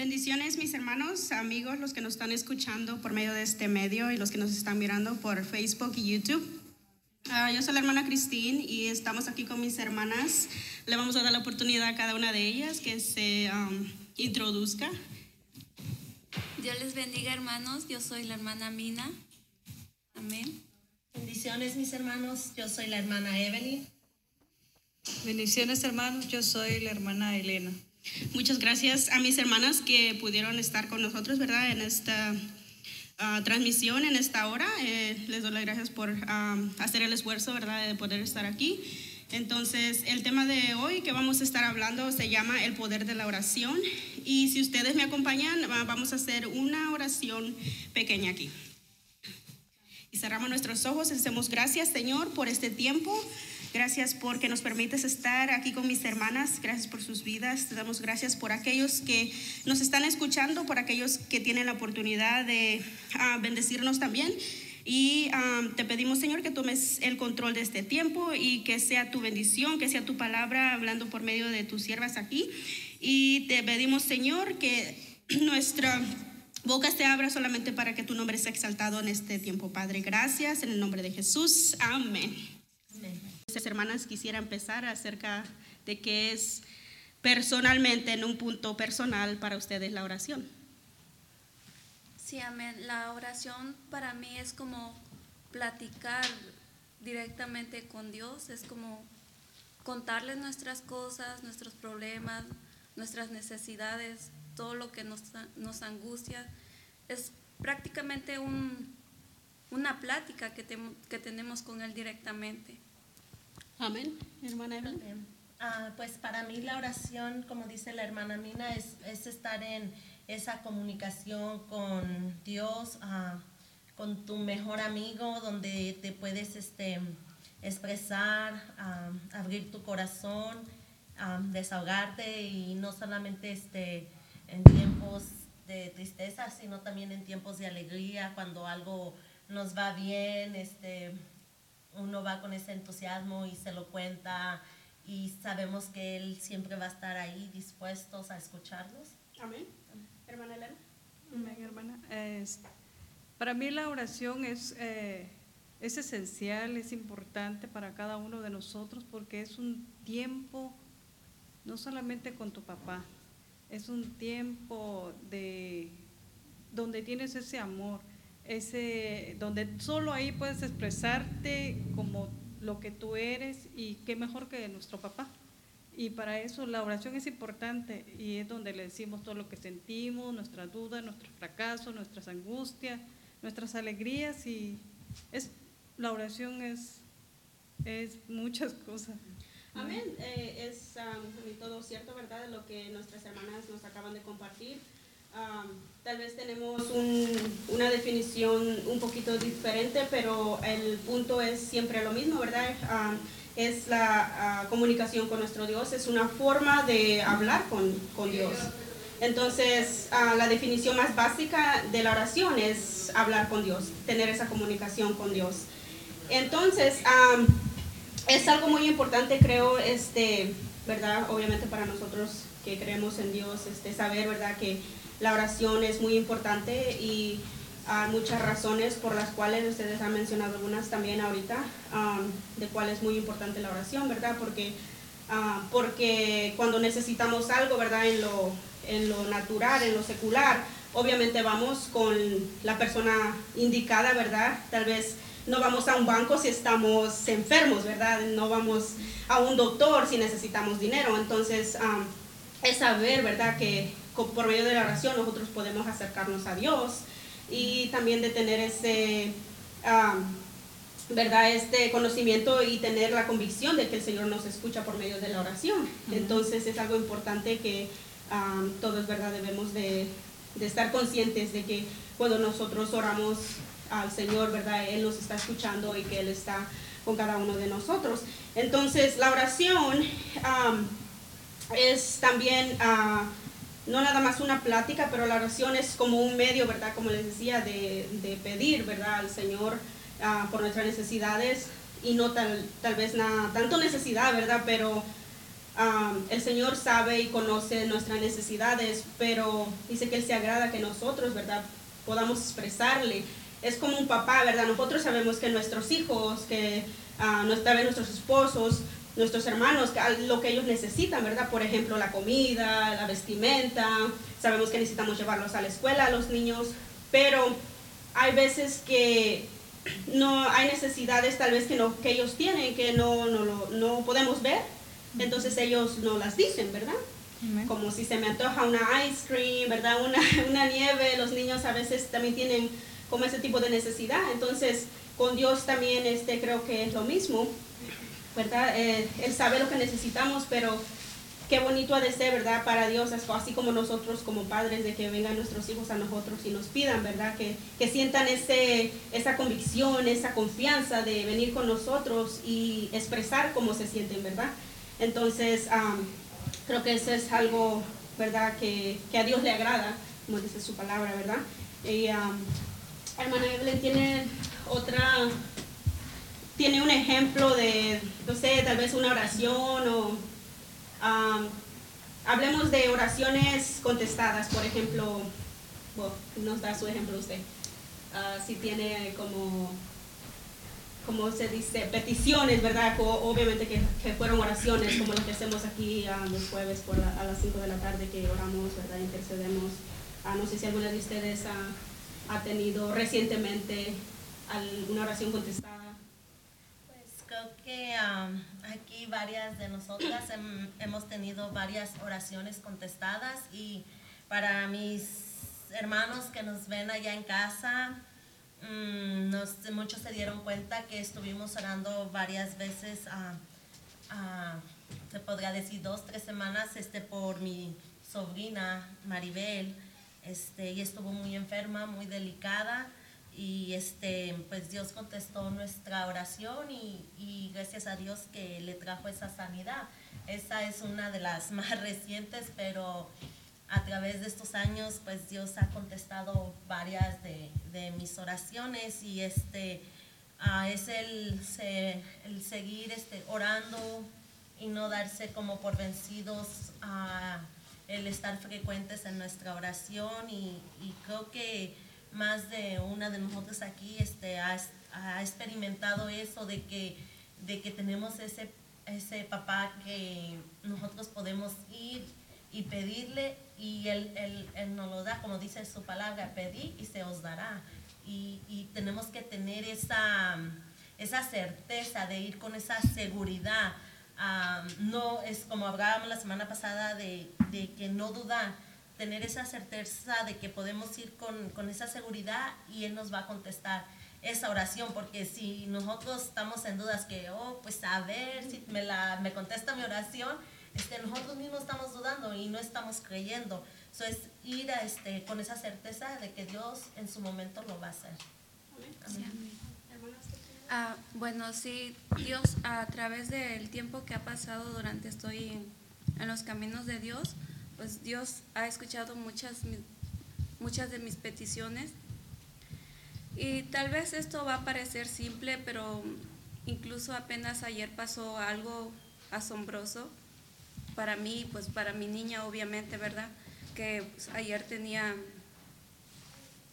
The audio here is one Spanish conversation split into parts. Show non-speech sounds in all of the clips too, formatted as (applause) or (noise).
Bendiciones, mis hermanos, amigos, los que nos están escuchando por medio de este medio y los que nos están mirando por Facebook y YouTube. Ah, yo soy la hermana Cristín y estamos aquí con mis hermanas. Le vamos a dar la oportunidad a cada una de ellas que se um, introduzca. Dios les bendiga, hermanos. Yo soy la hermana Mina. Amén. Bendiciones, mis hermanos. Yo soy la hermana Evelyn. Bendiciones, hermanos. Yo soy la hermana Elena. Muchas gracias a mis hermanas que pudieron estar con nosotros, ¿verdad? En esta ah, transmisión, en esta hora. Eh, les doy las gracias por ah, hacer el esfuerzo, ¿verdad? De poder estar aquí. Entonces, el tema de hoy que vamos a estar hablando se llama el poder de la oración. Y si ustedes me acompañan, va- vamos a hacer una oración pequeña aquí. Y cerramos nuestros ojos hacemos gracias, Señor, por este tiempo. Gracias porque nos permites estar aquí con mis hermanas. Gracias por sus vidas. Te damos gracias por aquellos que nos están escuchando, por aquellos que tienen la oportunidad de ah, bendecirnos también. Y ah, te pedimos, Señor, que tomes el control de este tiempo y que sea tu bendición, que sea tu palabra hablando por medio de tus siervas aquí. Y te pedimos, Señor, que nuestra boca se abra solamente para que tu nombre sea exaltado en este tiempo, Padre. Gracias en el nombre de Jesús. Amén. Hermanas quisiera empezar acerca de qué es personalmente, en un punto personal para ustedes la oración. Sí, amén. La oración para mí es como platicar directamente con Dios, es como contarle nuestras cosas, nuestros problemas, nuestras necesidades, todo lo que nos, angustia. Es prácticamente un, una plática que tenemos con Él directamente. Amén, hermana Evelyn. Ah, pues para mí la oración, como dice la hermana Mina, es, es estar en esa comunicación con Dios, ah, con tu mejor amigo, donde te puedes este, expresar, ah, abrir tu corazón, ah, desahogarte y no solamente este, en tiempos de tristeza, sino también en tiempos de alegría, cuando algo nos va bien, este, uno va con ese entusiasmo y se lo cuenta y sabemos que Él siempre va a estar ahí dispuestos a escucharnos. Amén. Hermana Elena. Amén, hermana. Es- para mí la oración es, eh, es esencial, es importante para cada uno de nosotros porque es un tiempo, no solamente con tu papá, es un tiempo de donde tienes ese amor, ese, donde solo ahí puedes expresarte como lo que tú eres y qué mejor que nuestro papá. Y para eso la oración es importante y es donde le decimos todo lo que sentimos, nuestras dudas, nuestros fracasos, nuestras angustias, nuestras alegrías y es la oración es es muchas cosas. Amén. Eh, es um, y todo cierto, ¿verdad? Lo que nuestras hermanas nos acaban de compartir. Tal vez tenemos un- una definición un poquito diferente, pero el punto es siempre lo mismo, ¿verdad? Es la ah, comunicación con nuestro Dios, es una forma de hablar con, Dios. Entonces, ah, la definición más básica de la oración es hablar con Dios, tener esa comunicación con Dios. Entonces, es algo muy importante, creo, este, ¿verdad? Obviamente para nosotros que creemos en Dios, este, saber, ¿verdad? Que la oración es muy importante y hay muchas razones por las cuales ustedes han mencionado algunas también ahorita, am, de cuál es muy importante la oración, ¿verdad? Porque, ah, porque cuando necesitamos algo, ¿verdad? En lo, en lo natural, en lo secular, obviamente vamos con la persona indicada, ¿verdad? Tal vez no vamos a un banco si estamos enfermos, ¿verdad? No vamos a un doctor si necesitamos dinero. Entonces, am, es saber, ¿verdad? Que por medio de la oración nosotros podemos acercarnos a Dios y también de tener ese, ¿verdad? Este conocimiento y tener la convicción de que el Señor nos escucha por medio de la oración. Entonces, es algo importante que am, todos, ¿verdad? Debemos de, de estar conscientes de que cuando nosotros oramos al Señor, ¿verdad? Él nos está escuchando y que Él está con cada uno de nosotros. Entonces, la oración es también, ah, no nada más una plática, pero la oración es como un medio, ¿verdad? Como les decía, de, de pedir, ¿verdad? Al Señor ah, por nuestras necesidades y no tal, tal vez nada, tanto necesidad, ¿verdad? Pero um, el Señor sabe y conoce nuestras necesidades, pero dice que Él se agrada que nosotros, ¿verdad? Podamos expresarle. Es como un papá, ¿verdad? Nosotros sabemos que nuestros hijos, que uh, nuestros esposos, nuestros hermanos, lo que ellos necesitan, ¿verdad? Por ejemplo, la comida, la vestimenta, sabemos que necesitamos llevarlos a la escuela a los niños, pero hay veces que no hay necesidades tal vez que, no, que ellos tienen, que no, no, no podemos ver, entonces ellos no las dicen, ¿verdad? Como si se me antoja una ice cream, ¿verdad? Una, (laughs) una nieve, los niños a veces también tienen como ese tipo de necesidad, entonces con Dios también este, creo que es lo mismo, ¿verdad? Eh, él sabe lo que necesitamos, pero qué bonito ha de ser, ¿verdad? Para Dios, así como nosotros como padres, de que vengan nuestros hijos a nosotros y nos pidan, ¿verdad? Que, que sientan ese, esa convicción, esa confianza de venir con nosotros y expresar cómo se sienten, ¿verdad? Entonces, creo que eso es algo, ¿verdad? Que, que, a Dios le agrada, como dice su palabra, ¿verdad? Y hermana Evelyn tiene otra, tiene un ejemplo de, no sé, tal vez una oración o hablemos de oraciones contestadas, por ejemplo, nos da su ejemplo usted. Ah, si tiene como, como se dice, peticiones, ¿verdad? obviamente que, fueron oraciones, como las que hacemos aquí uh, los jueves por a las 5 de la tarde, que oramos, ¿verdad? Intercedemos. Uh, no sé si alguna de ustedes ha tenido recientemente alguna oración contestada creo que aquí varias de nosotras hemos tenido varias oraciones contestadas y para mis hermanos que nos ven allá en casa, mm, muchos se dieron cuenta que estuvimos orando varias veces, se podría decir dos, tres semanas, este, por mi sobrina Maribel, este, y estuvo muy enferma, muy delicada y este, pues Dios contestó nuestra oración y, gracias a Dios que le trajo esa sanidad. Esa es una de las (laughs) más recientes, pero a través de estos años, pues Dios ha contestado varias de, mis oraciones y este, uh, es el, el, seguir este, orando y no darse como por vencidos, uh, el estar frecuentes en nuestra oración y creo que más de una de nosotros aquí este, ha, ha, experimentado eso de que, de que tenemos ese, ese papá que nosotros podemos ir y pedirle y él, él, él, nos lo da, como dice su palabra, pedí y se os dará. Y, y tenemos que tener esa, esa certeza de ir con esa seguridad. no es como hablábamos la semana pasada de, de que no dudar tener esa certeza de que podemos ir con, con, esa seguridad y Él nos va a contestar esa oración, porque si nosotros estamos en dudas que, oh, pues a ver si me, la, me contesta mi oración, este, nosotros mismos estamos dudando y no estamos creyendo. Eso es ir a, este, con esa certeza de que Dios en su momento lo va a hacer. Ah, bueno, sí, Dios a través del tiempo que ha pasado durante estoy en, en los caminos de Dios, pues Dios ha escuchado muchas, muchas de mis peticiones. Y tal vez esto va a parecer simple, pero incluso apenas ayer pasó algo asombroso para mí, pues para mi niña obviamente, ¿verdad? Que pues, ayer tenía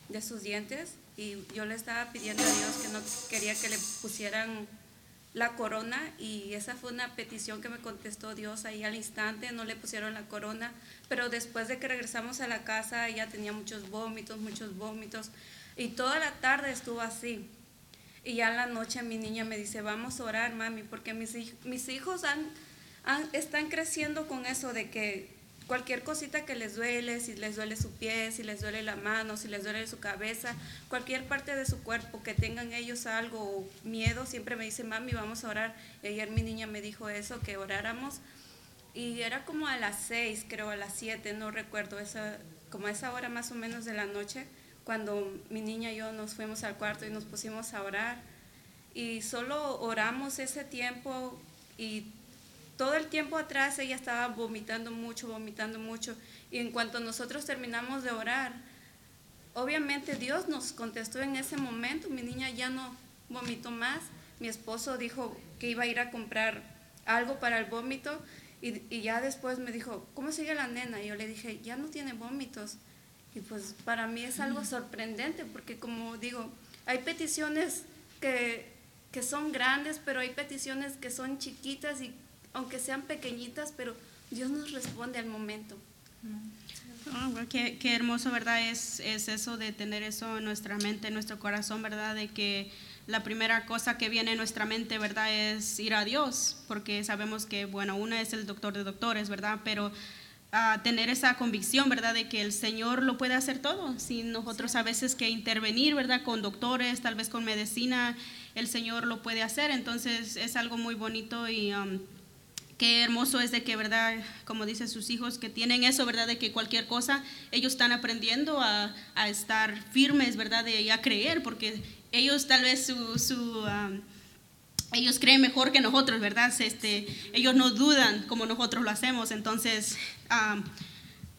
de sus dientes y yo le estaba pidiendo a Dios que no quería que le pusieran la corona y esa fue una petición que me contestó Dios ahí al instante, no le pusieron la corona, pero después de que regresamos a la casa ella tenía muchos vómitos, muchos vómitos y toda la tarde estuvo así. Y ya en la noche mi niña me dice, vamos a orar, mami, porque mis, mis hijos han, están creciendo con eso de que cualquier cosita que les duele, si les duele su pie, si les duele la mano, si les duele su cabeza, cualquier parte de su cuerpo que tengan ellos algo, miedo, siempre me dicen, mami, vamos a orar. Y ayer mi niña me dijo eso, que oráramos. Y era como a las seis, creo, a las siete, no recuerdo, esa, como a esa hora más o menos de la noche, cuando mi niña y yo nos fuimos al cuarto y nos pusimos a orar. Y solo oramos ese tiempo y todo el tiempo atrás ella estaba vomitando mucho, vomitando mucho. Y en cuanto nosotros terminamos de orar, obviamente Dios nos contestó en ese momento. Mi niña ya no vomitó más. Mi esposo dijo que iba a ir a comprar algo para el vómito Y, y ya después me dijo, ¿cómo sigue la nena? Y yo le dije, ya no tiene vómitos. Y pues para mí es algo sorprendente porque como digo, hay peticiones que, que son grandes, pero hay peticiones que son chiquitas y aunque sean pequeñitas, pero Dios nos responde al momento. Bueno, qué, qué hermoso, ¿verdad? Es, es eso de tener eso en nuestra mente, en nuestro corazón, ¿verdad? De que la primera cosa que viene en nuestra mente, ¿verdad? Es ir a Dios, porque sabemos que, bueno, uno es el doctor de doctores, ¿verdad? Pero ah, tener esa convicción, ¿verdad? De que el Señor lo puede hacer todo, sin nosotros a veces que intervenir, ¿verdad? Con doctores, tal vez con medicina, el Señor lo puede hacer. Entonces es algo muy bonito y... um, qué hermoso es de que, ¿verdad? Como dicen sus hijos, que tienen eso, ¿verdad? De que cualquier cosa, ellos están aprendiendo a, a estar firmes, ¿verdad? De, y a creer, porque ellos tal vez su... su um, ellos creen mejor que nosotros, ¿verdad? Este, ellos no dudan como nosotros lo hacemos, entonces um,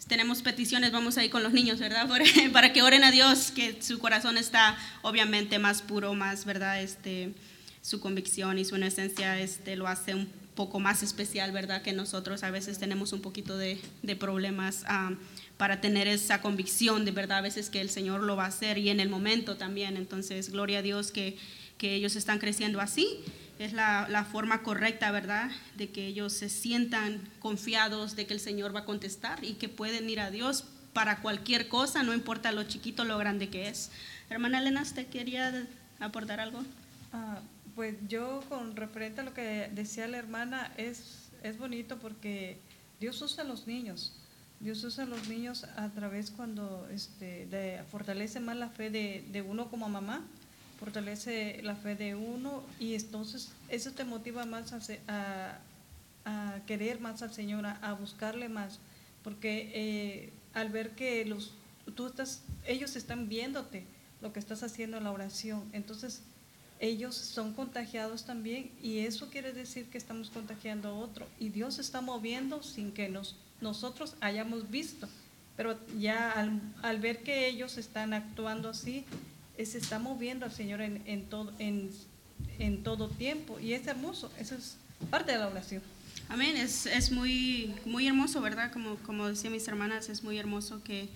tenemos peticiones, vamos ahí con los niños, ¿verdad? (laughs) Para, para que oren a Dios, que su corazón está obviamente más puro, más, ¿verdad? Este, su convicción y su inocencia este, lo hace un poco más especial, ¿verdad? Que nosotros a veces tenemos un poquito de, de problemas um, para tener esa convicción de verdad, a veces que el Señor lo va a hacer y en el momento también. Entonces, gloria a Dios que, que ellos están creciendo así. Es la, la forma correcta, ¿verdad? De que ellos se sientan confiados de que el Señor va a contestar y que pueden ir a Dios para cualquier cosa, no importa lo chiquito lo grande que es. Hermana Elena, ¿usted quería aportar algo? Ah, pues yo con referente a lo que decía la hermana, es, es bonito porque Dios usa a los niños. Dios usa a los niños a través cuando este, de- fortalece más la fe de, de uno como mamá, fortalece la fe de uno y entonces eso te motiva más a, a- a querer más al Señor, a, a buscarle más, porque eh, al ver que los, tú estás, ellos están viéndote lo que estás haciendo en la oración, entonces ellos son contagiados también y eso quiere decir que estamos contagiando a otro y Dios está moviendo sin que nos, nosotros hayamos visto, pero ya al, ver que ellos están actuando así, eh, se está moviendo al Señor en, todo, en todo tiempo y es hermoso, eso es parte de la oración. Amén, es, es muy, muy hermoso, ¿verdad? Como, como decían mis hermanas, es muy hermoso que,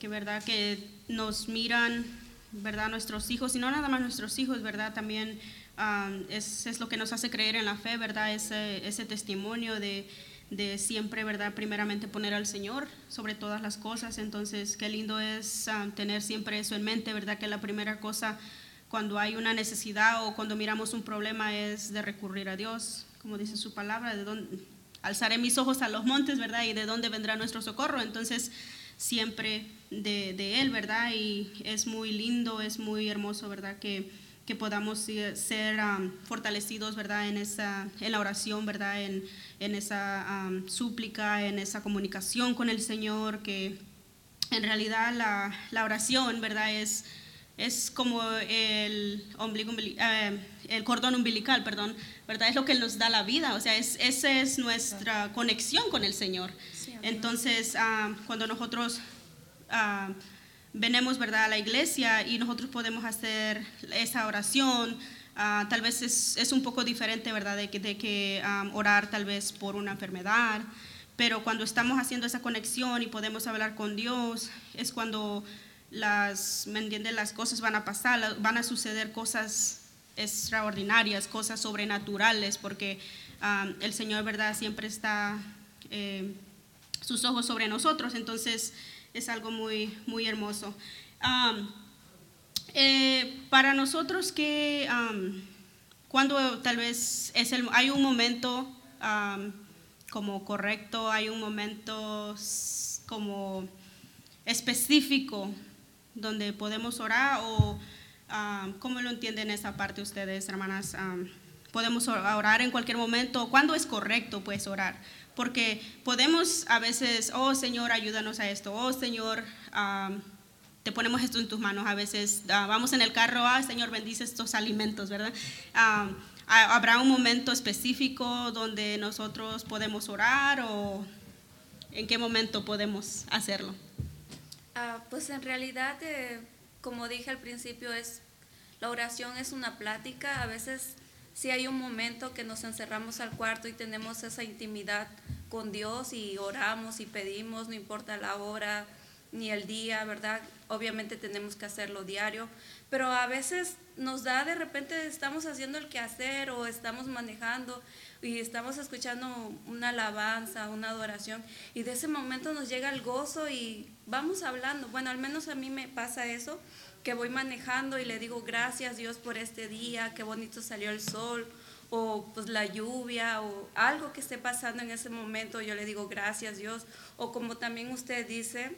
que, ¿verdad? Que nos miran, ¿verdad? Nuestros hijos, y no nada más nuestros hijos, ¿verdad? También um, es, es lo que nos hace creer en la fe, ¿verdad? Ese, ese testimonio de, de siempre, ¿verdad? Primeramente poner al Señor sobre todas las cosas. Entonces, qué lindo es um, tener siempre eso en mente, ¿verdad? Que la primera cosa cuando hay una necesidad o cuando miramos un problema es de recurrir a Dios, como dice su palabra, de dónde alzaré mis ojos a los montes, ¿verdad? Y de dónde vendrá nuestro socorro. Entonces, siempre de, Él, ¿verdad? Y es muy lindo, es muy hermoso, ¿verdad? Que, que podamos ser fortalecidos, ¿verdad? En, esa, en la oración, ¿verdad? En, en esa um, súplica, en esa comunicación con el Señor, que en realidad la, la oración, ¿verdad? Es, es como eh, el cordón umbilical, perdón, ¿verdad? Es lo que nos da la vida, o sea, es, esa es nuestra conexión con el Señor. Entonces, ah, cuando nosotros ah, venimos, ¿verdad?, a la iglesia y nosotros podemos hacer esa oración, ah, tal vez es, es un poco diferente, ¿verdad?, de que, de que ah, orar tal vez por una enfermedad, pero cuando estamos haciendo esa conexión y podemos hablar con Dios, es cuando las, ¿me entiende? Las cosas van a pasar, van a suceder cosas extraordinarias, cosas sobrenaturales, porque el Señor, ¿verdad?, siempre está eh, sus ojos sobre nosotros, entonces es algo muy, muy hermoso. Eh, para nosotros que cuando tal vez es el, hay un momento como correcto, hay un momento como específico donde podemos orar o cómo lo entienden esa parte ustedes, hermanas. Podemos or- orar en cualquier momento. ¿Cuándo es correcto, pues, orar? Porque podemos a veces, oh Señor, ayúdanos a esto. Oh Señor, am, te ponemos esto en tus manos. A veces ah, vamos en el carro, ah Señor, bendice estos alimentos, ¿verdad? Ha- ¿Habrá un momento específico donde nosotros podemos orar o en qué momento podemos hacerlo? Ah, pues en realidad, eh, como dije al principio, es la oración es una plática. A veces si hay un momento que nos encerramos al cuarto y tenemos esa intimidad con Dios y oramos y pedimos, no importa la hora ni el día, ¿verdad? Obviamente tenemos que hacerlo diario, pero a veces nos da de repente estamos haciendo el quehacer o estamos manejando y estamos escuchando una alabanza, una adoración y de ese momento nos llega el gozo y vamos hablando. Bueno, al menos a mí me pasa eso que voy manejando y le digo gracias Dios por este día, qué bonito salió el sol o pues la lluvia o algo que esté pasando en ese momento, yo le digo gracias Dios o como también usted dice,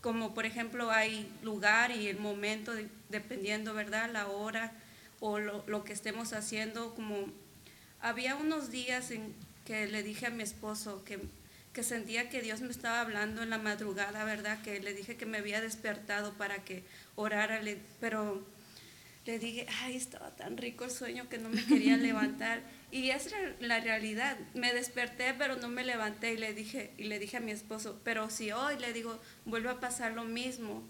como por ejemplo hay lugar y el momento dependiendo, ¿verdad? La hora o lo, lo, que estemos haciendo, como había unos días en que le dije a mi esposo que que sentía que Dios me estaba hablando en la madrugada, ¿verdad? Que le dije que me había despertado para que orara, pero le dije, ay, estaba tan rico el sueño que no me quería (laughs) levantar. Y esa es la realidad. Me desperté, pero no me levanté y le dije, y le dije a mi esposo, pero si hoy le digo, vuelve a pasar lo mismo,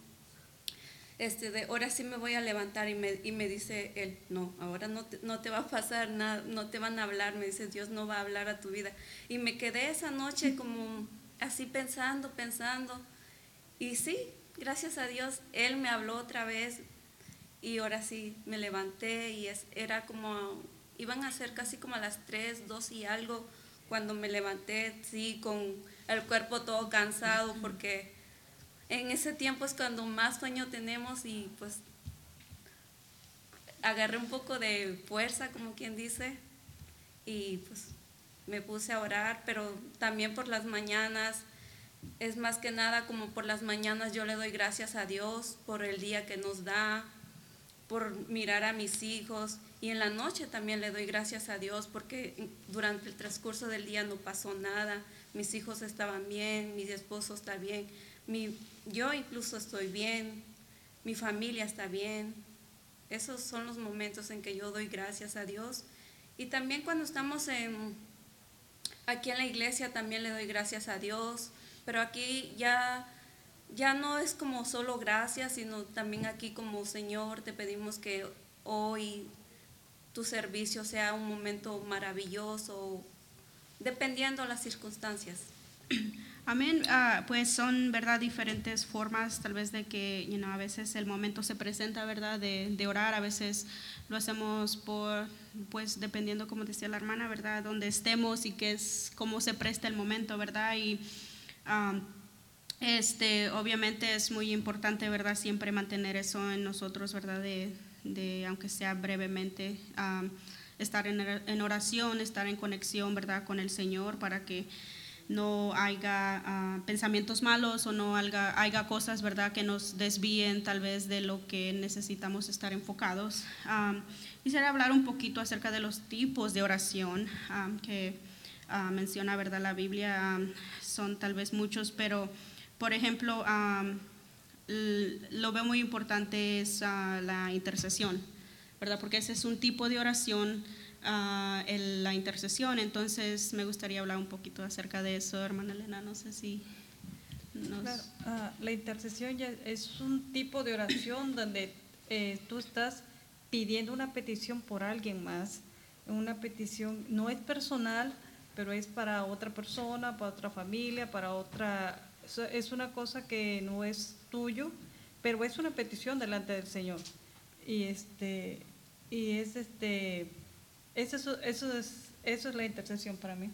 este, de ahora sí me voy a levantar y me, y me dice él, no, ahora no te, no te va a pasar nada, no te van a hablar, me dice, Dios no va a hablar a tu vida. Y me quedé esa noche como así pensando, pensando. Y sí, gracias a Dios, Él me habló otra vez y ahora sí me levanté y es, era como, iban a ser casi como a las 3, 2 y algo cuando me levanté, sí, con el cuerpo todo cansado porque en ese tiempo es cuando más sueño tenemos y pues agarré un poco de fuerza, como quien dice, y pues me puse a orar, pero también por las mañanas, es más que nada como por las mañanas yo le doy gracias a Dios por el día que nos da, por mirar a mis hijos y en la noche también le doy gracias a Dios porque durante el transcurso del día no pasó nada, mis hijos estaban bien, mi esposo está bien, mi, yo incluso estoy bien, mi familia está bien. Esos son los momentos en que yo doy gracias a Dios. Y también cuando estamos aquí en la iglesia también le doy gracias a Dios, pero aquí ya, ya no es como solo gracias, sino también aquí como Señor te pedimos que hoy tu servicio sea un momento maravilloso, dependiendo las circunstancias. Amén. Ah, pues son, ¿verdad? Diferentes formas, tal vez de que, you a veces el momento se presenta, ¿verdad? De, de, orar, a veces lo hacemos por, pues, dependiendo, como decía la hermana, ¿verdad? Donde estemos y que es, cómo se presta el momento, ¿verdad? Y este, obviamente es muy importante, ¿verdad? Siempre mantener eso en nosotros, ¿verdad? De, de aunque sea brevemente, estar en, en oración, estar en conexión, ¿verdad? Con el Señor para que no haya ah, pensamientos malos o no haya, cosas, ¿verdad?, que nos desvíen tal vez de lo que necesitamos estar enfocados. quisiera hablar un poquito acerca de los tipos de oración que ah, menciona, ¿verdad?, la Biblia. son tal vez muchos, pero, por ejemplo, lo veo muy importante es ah, la intercesión, ¿verdad?, porque ese es un tipo de oración la intercesión. Entonces me gustaría hablar un poquito acerca de eso, hermana Elena. No sé si ah, la intercesión ya es un tipo de oración (coughs) donde eh, tú estás pidiendo una petición por alguien más. Una petición no es personal, pero es para otra persona, para otra familia, para otra... Es una cosa que no es tuyo, pero es una petición delante del Señor. Y este y es este eso, eso, es, eso es la intercesión para mí.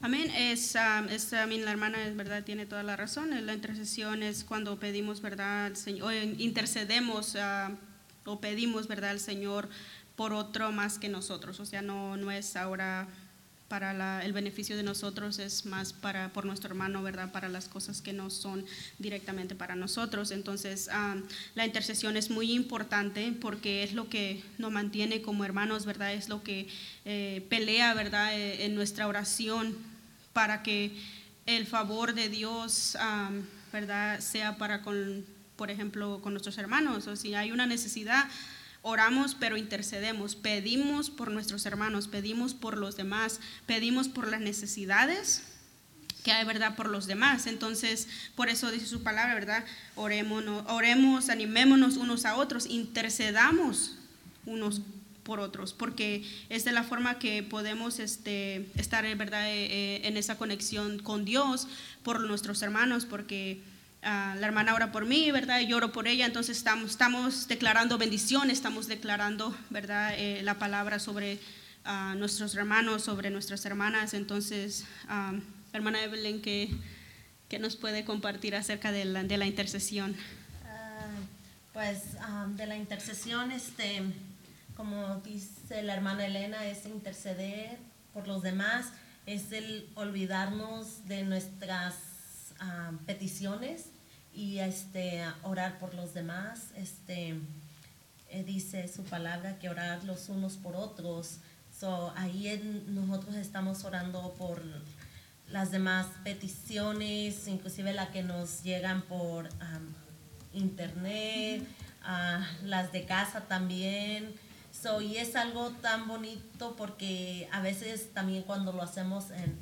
Amén. Es, um, es la hermana es verdad tiene toda la razón. La intercesión es cuando pedimos verdad al Señor, o intercedemos o pedimos verdad al Señor por otro más que nosotros. O sea, no, no es ahora para el beneficio de nosotros es más para por nuestro hermano, ¿verdad? Para las cosas que no son directamente para nosotros. Entonces, ah, la intercesión es muy importante porque es lo que nos mantiene como hermanos, ¿verdad? Es lo que eh, pelea, ¿verdad? Eh, en nuestra oración para que el favor de Dios, ah, ¿verdad? Sea para con, por ejemplo, con nuestros hermanos. O si hay una necesidad, oramos pero intercedemos, pedimos por nuestros hermanos, pedimos por los demás, pedimos por las necesidades que hay, ¿verdad?, por los demás. Entonces, por eso dice su palabra, ¿verdad? Oremos, oremos animémonos unos a otros, intercedamos unos por otros, porque es de la forma que podemos este, estar ¿verdad? Eh, eh, en esa conexión con Dios por nuestros hermanos, porque ah, la hermana ora por mí, ¿verdad? Yo oro por ella, entonces estamos, estamos declarando bendición, estamos declarando ¿verdad? Eh, la palabra sobre ah, nuestros hermanos, sobre nuestras hermanas, entonces, ah, hermana Evelyn, ¿qué, ¿qué, nos puede compartir acerca de la, de la intercesión? pues de la intercesión, este como dice la hermana Elena, es interceder por los demás, es el olvidarnos de nuestras ah, peticiones y este, orar por los demás. Este, eh, dice su palabra que orar los unos por otros. So, ahí nosotros estamos orando por las demás peticiones, inclusive las que nos llegan por internet, ah, las de casa también y es algo tan bonito porque a veces también cuando lo hacemos en,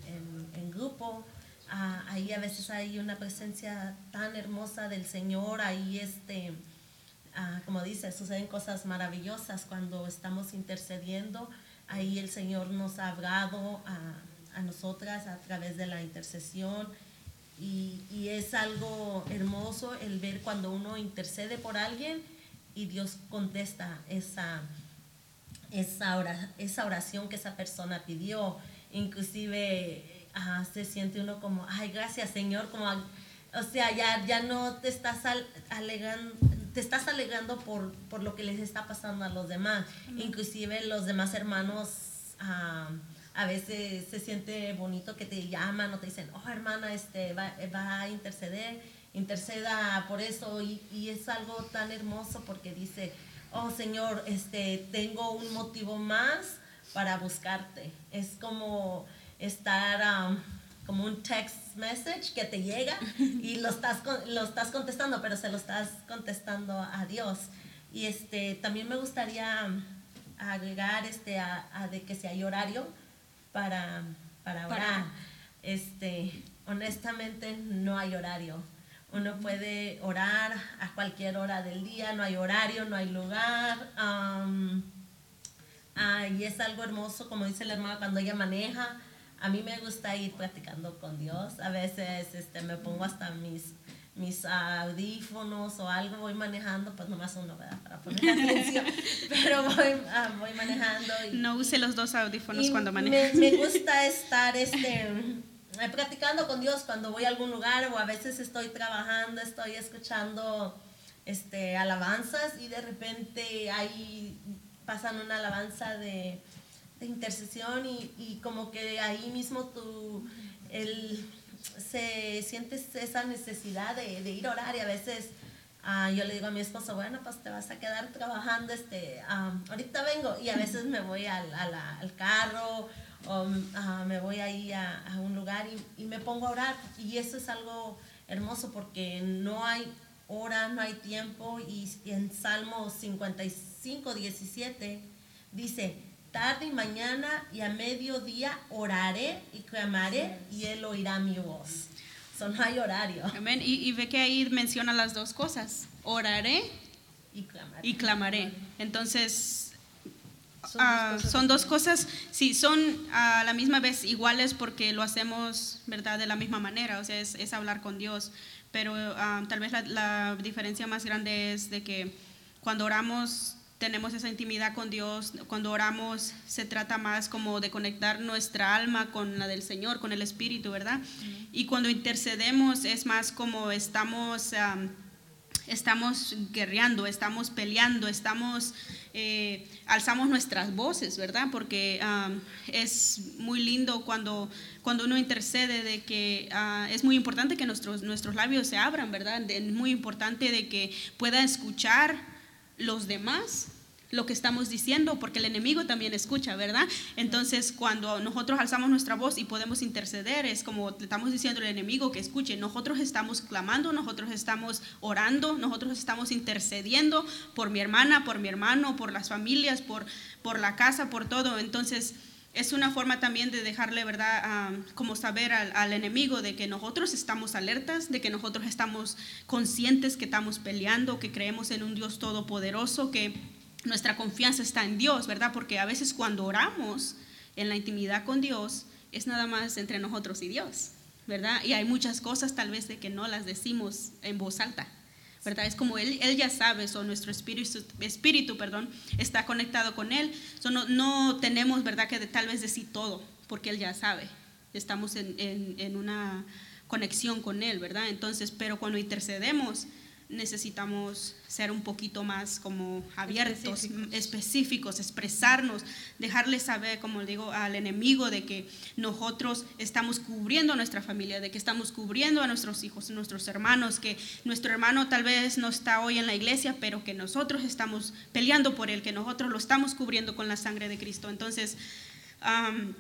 en, grupo, ah, ahí a veces hay una presencia tan hermosa del Señor, ahí este, ah, como dice, suceden cosas maravillosas cuando estamos intercediendo, ahí el Señor nos ha hablado a, a nosotras a través de la intercesión. Y, y, es algo hermoso el ver cuando uno intercede por alguien y Dios contesta esa, esa, esa oración que esa persona pidió. Inclusive se siente uno como, ay, gracias Señor, como, o sea, ya, ya no te estás alegando, te estás alegando por, por lo que les está pasando a los demás. Inclusive los demás hermanos a veces se siente bonito que te llaman o te dicen, oh hermana, este, va, va a interceder, interceda por eso y, y es algo tan hermoso porque dice, oh Señor, este, tengo un motivo más para buscarte. Es como estar um, como un text message que te llega y lo (laughs) estás, lo estás contestando, pero se lo estás contestando a Dios. Y este, también me gustaría agregar este, a, de que si hay horario para, para orar. Este, honestamente no hay horario. Uno puede orar a cualquier hora del día, no hay horario, no hay lugar. y es algo hermoso, como dice la hermana, cuando ella maneja. A mí me gusta ir practicando con Dios. A veces este, me pongo hasta mis, mis audífonos o algo, voy manejando, pues nomás uno, ¿verdad? Para poner atención. (laughs) Pero voy, ah, voy manejando. Y, no use los dos audífonos cuando maneja. Me, me (laughs) gusta estar este practicando con Dios cuando voy a algún lugar o a veces estoy trabajando, estoy escuchando este, alabanzas y de repente ahí pasan una alabanza de, intercesión y, y, como que ahí mismo tú el, se sientes esa necesidad de, ir a orar y a veces ah, yo le digo a mi esposo, bueno, pues te vas a quedar trabajando, este, ah, ahorita vengo y a veces me voy al, al, al carro o me voy ahí a, a un lugar y, y, me pongo a orar. Y eso es algo hermoso porque no hay hora, no hay tiempo. Y, en Salmo 55, 17 dice, tarde y mañana y a mediodía oraré y clamaré y él oirá mi voz. So, no hay horario. Amén. Y, y ve que ahí menciona las dos cosas, oraré y clamaré. Y clamaré. Entonces, son, dos, cosas, sí, son a la misma vez iguales porque lo hacemos, ¿verdad?, de la misma manera, o sea, es, hablar con Dios, pero tal vez la, diferencia más grande es de que cuando oramos tenemos esa intimidad con Dios, cuando oramos se trata más como de conectar nuestra alma con la del Señor, con el Espíritu, ¿verdad? Y cuando intercedemos es más como estamos estamos guerreando, estamos peleando, estamos, eh, alzamos nuestras voces, ¿verdad? Porque es muy lindo cuando, cuando uno intercede de que ah, es muy importante que nuestros, nuestros labios se abran, ¿verdad? Es muy importante de que pueda escuchar los demás lo que estamos diciendo, porque el enemigo también escucha, ¿verdad? Entonces, cuando nosotros alzamos nuestra voz y podemos interceder, es como le estamos diciendo al enemigo que escuche, nosotros estamos clamando, nosotros estamos orando, nosotros estamos intercediendo por mi hermana, por mi hermano, por las familias, por, por la casa, por todo. Entonces, es una forma también de dejarle, ¿verdad?, como saber al, al, enemigo de que nosotros estamos alertas, de que nosotros estamos conscientes que estamos peleando, que creemos en un Dios todopoderoso, que nuestra confianza está en Dios, ¿verdad? Porque a veces cuando oramos en la intimidad con Dios, es nada más entre nosotros y Dios, ¿verdad? Y hay muchas cosas tal vez de que no las decimos en voz alta, ¿verdad? Es como Él, él ya sabe, o nuestro espíritu, espíritu perdón, está conectado con Él. So no, tenemos, ¿verdad? Que de, tal vez decir todo, porque Él ya sabe. Estamos en, en una conexión con Él, ¿verdad? Entonces, pero cuando intercedemos, necesitamos ser un poquito más como abiertos, específicos. específicos. expresarnos, dejarles saber, como digo, al enemigo de que nosotros estamos cubriendo a nuestra familia, de que estamos cubriendo a nuestros hijos, a nuestros hermanos, que nuestro hermano tal vez no está hoy en la iglesia, pero que nosotros estamos peleando por él, que nosotros lo estamos cubriendo con la sangre de Cristo. Entonces, um,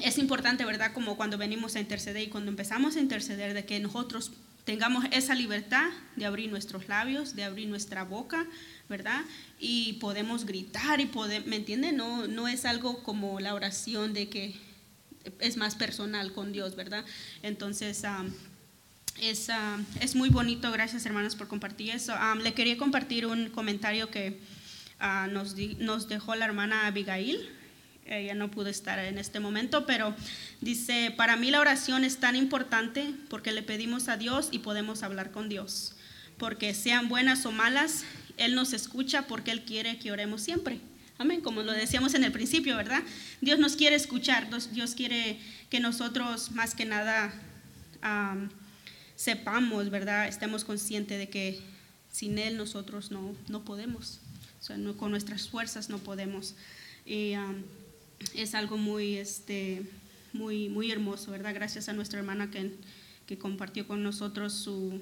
es importante, ¿verdad? Como cuando venimos a interceder y cuando empezamos a interceder, de que nosotros tengamos esa libertad de abrir nuestros labios, de abrir nuestra boca, ¿verdad? Y podemos gritar y poder, ¿me entienden? No, no es algo como la oración de que es más personal con Dios, ¿verdad? Entonces, es, es, muy bonito, gracias hermanos por compartir eso. Le quería compartir un comentario que uh, nos, nos dejó la hermana Abigail ella no pudo estar en este momento, pero dice, para mí la oración es tan importante porque le pedimos a Dios y podemos hablar con Dios, porque sean buenas o malas, Él nos escucha porque Él quiere que oremos siempre. Amén, como lo decíamos en el principio, ¿verdad? Dios nos quiere escuchar, Dios quiere que nosotros más que nada sepamos, ¿verdad? Estemos conscientes de que sin Él nosotros no, no podemos, o sea, no, con nuestras fuerzas no podemos. Y, es algo muy, este, muy, muy hermoso, ¿verdad? Gracias a nuestra hermana que, que compartió con nosotros su,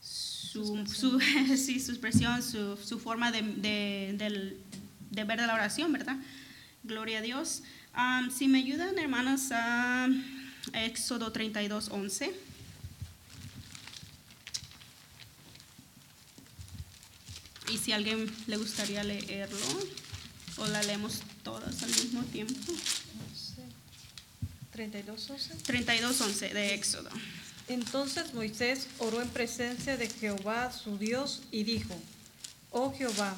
su, su, (laughs) sí, su expresión, su, su forma de, de, de, de, ver la oración, ¿verdad? Gloria a Dios. Um, si me ayudan, hermanos, a Éxodo 32, 11. Y si a alguien le gustaría leerlo. ¿O la leemos todas al mismo tiempo? 32.11. 32.11 de Éxodo. Entonces Moisés oró en presencia de Jehová su Dios y dijo, Oh Jehová,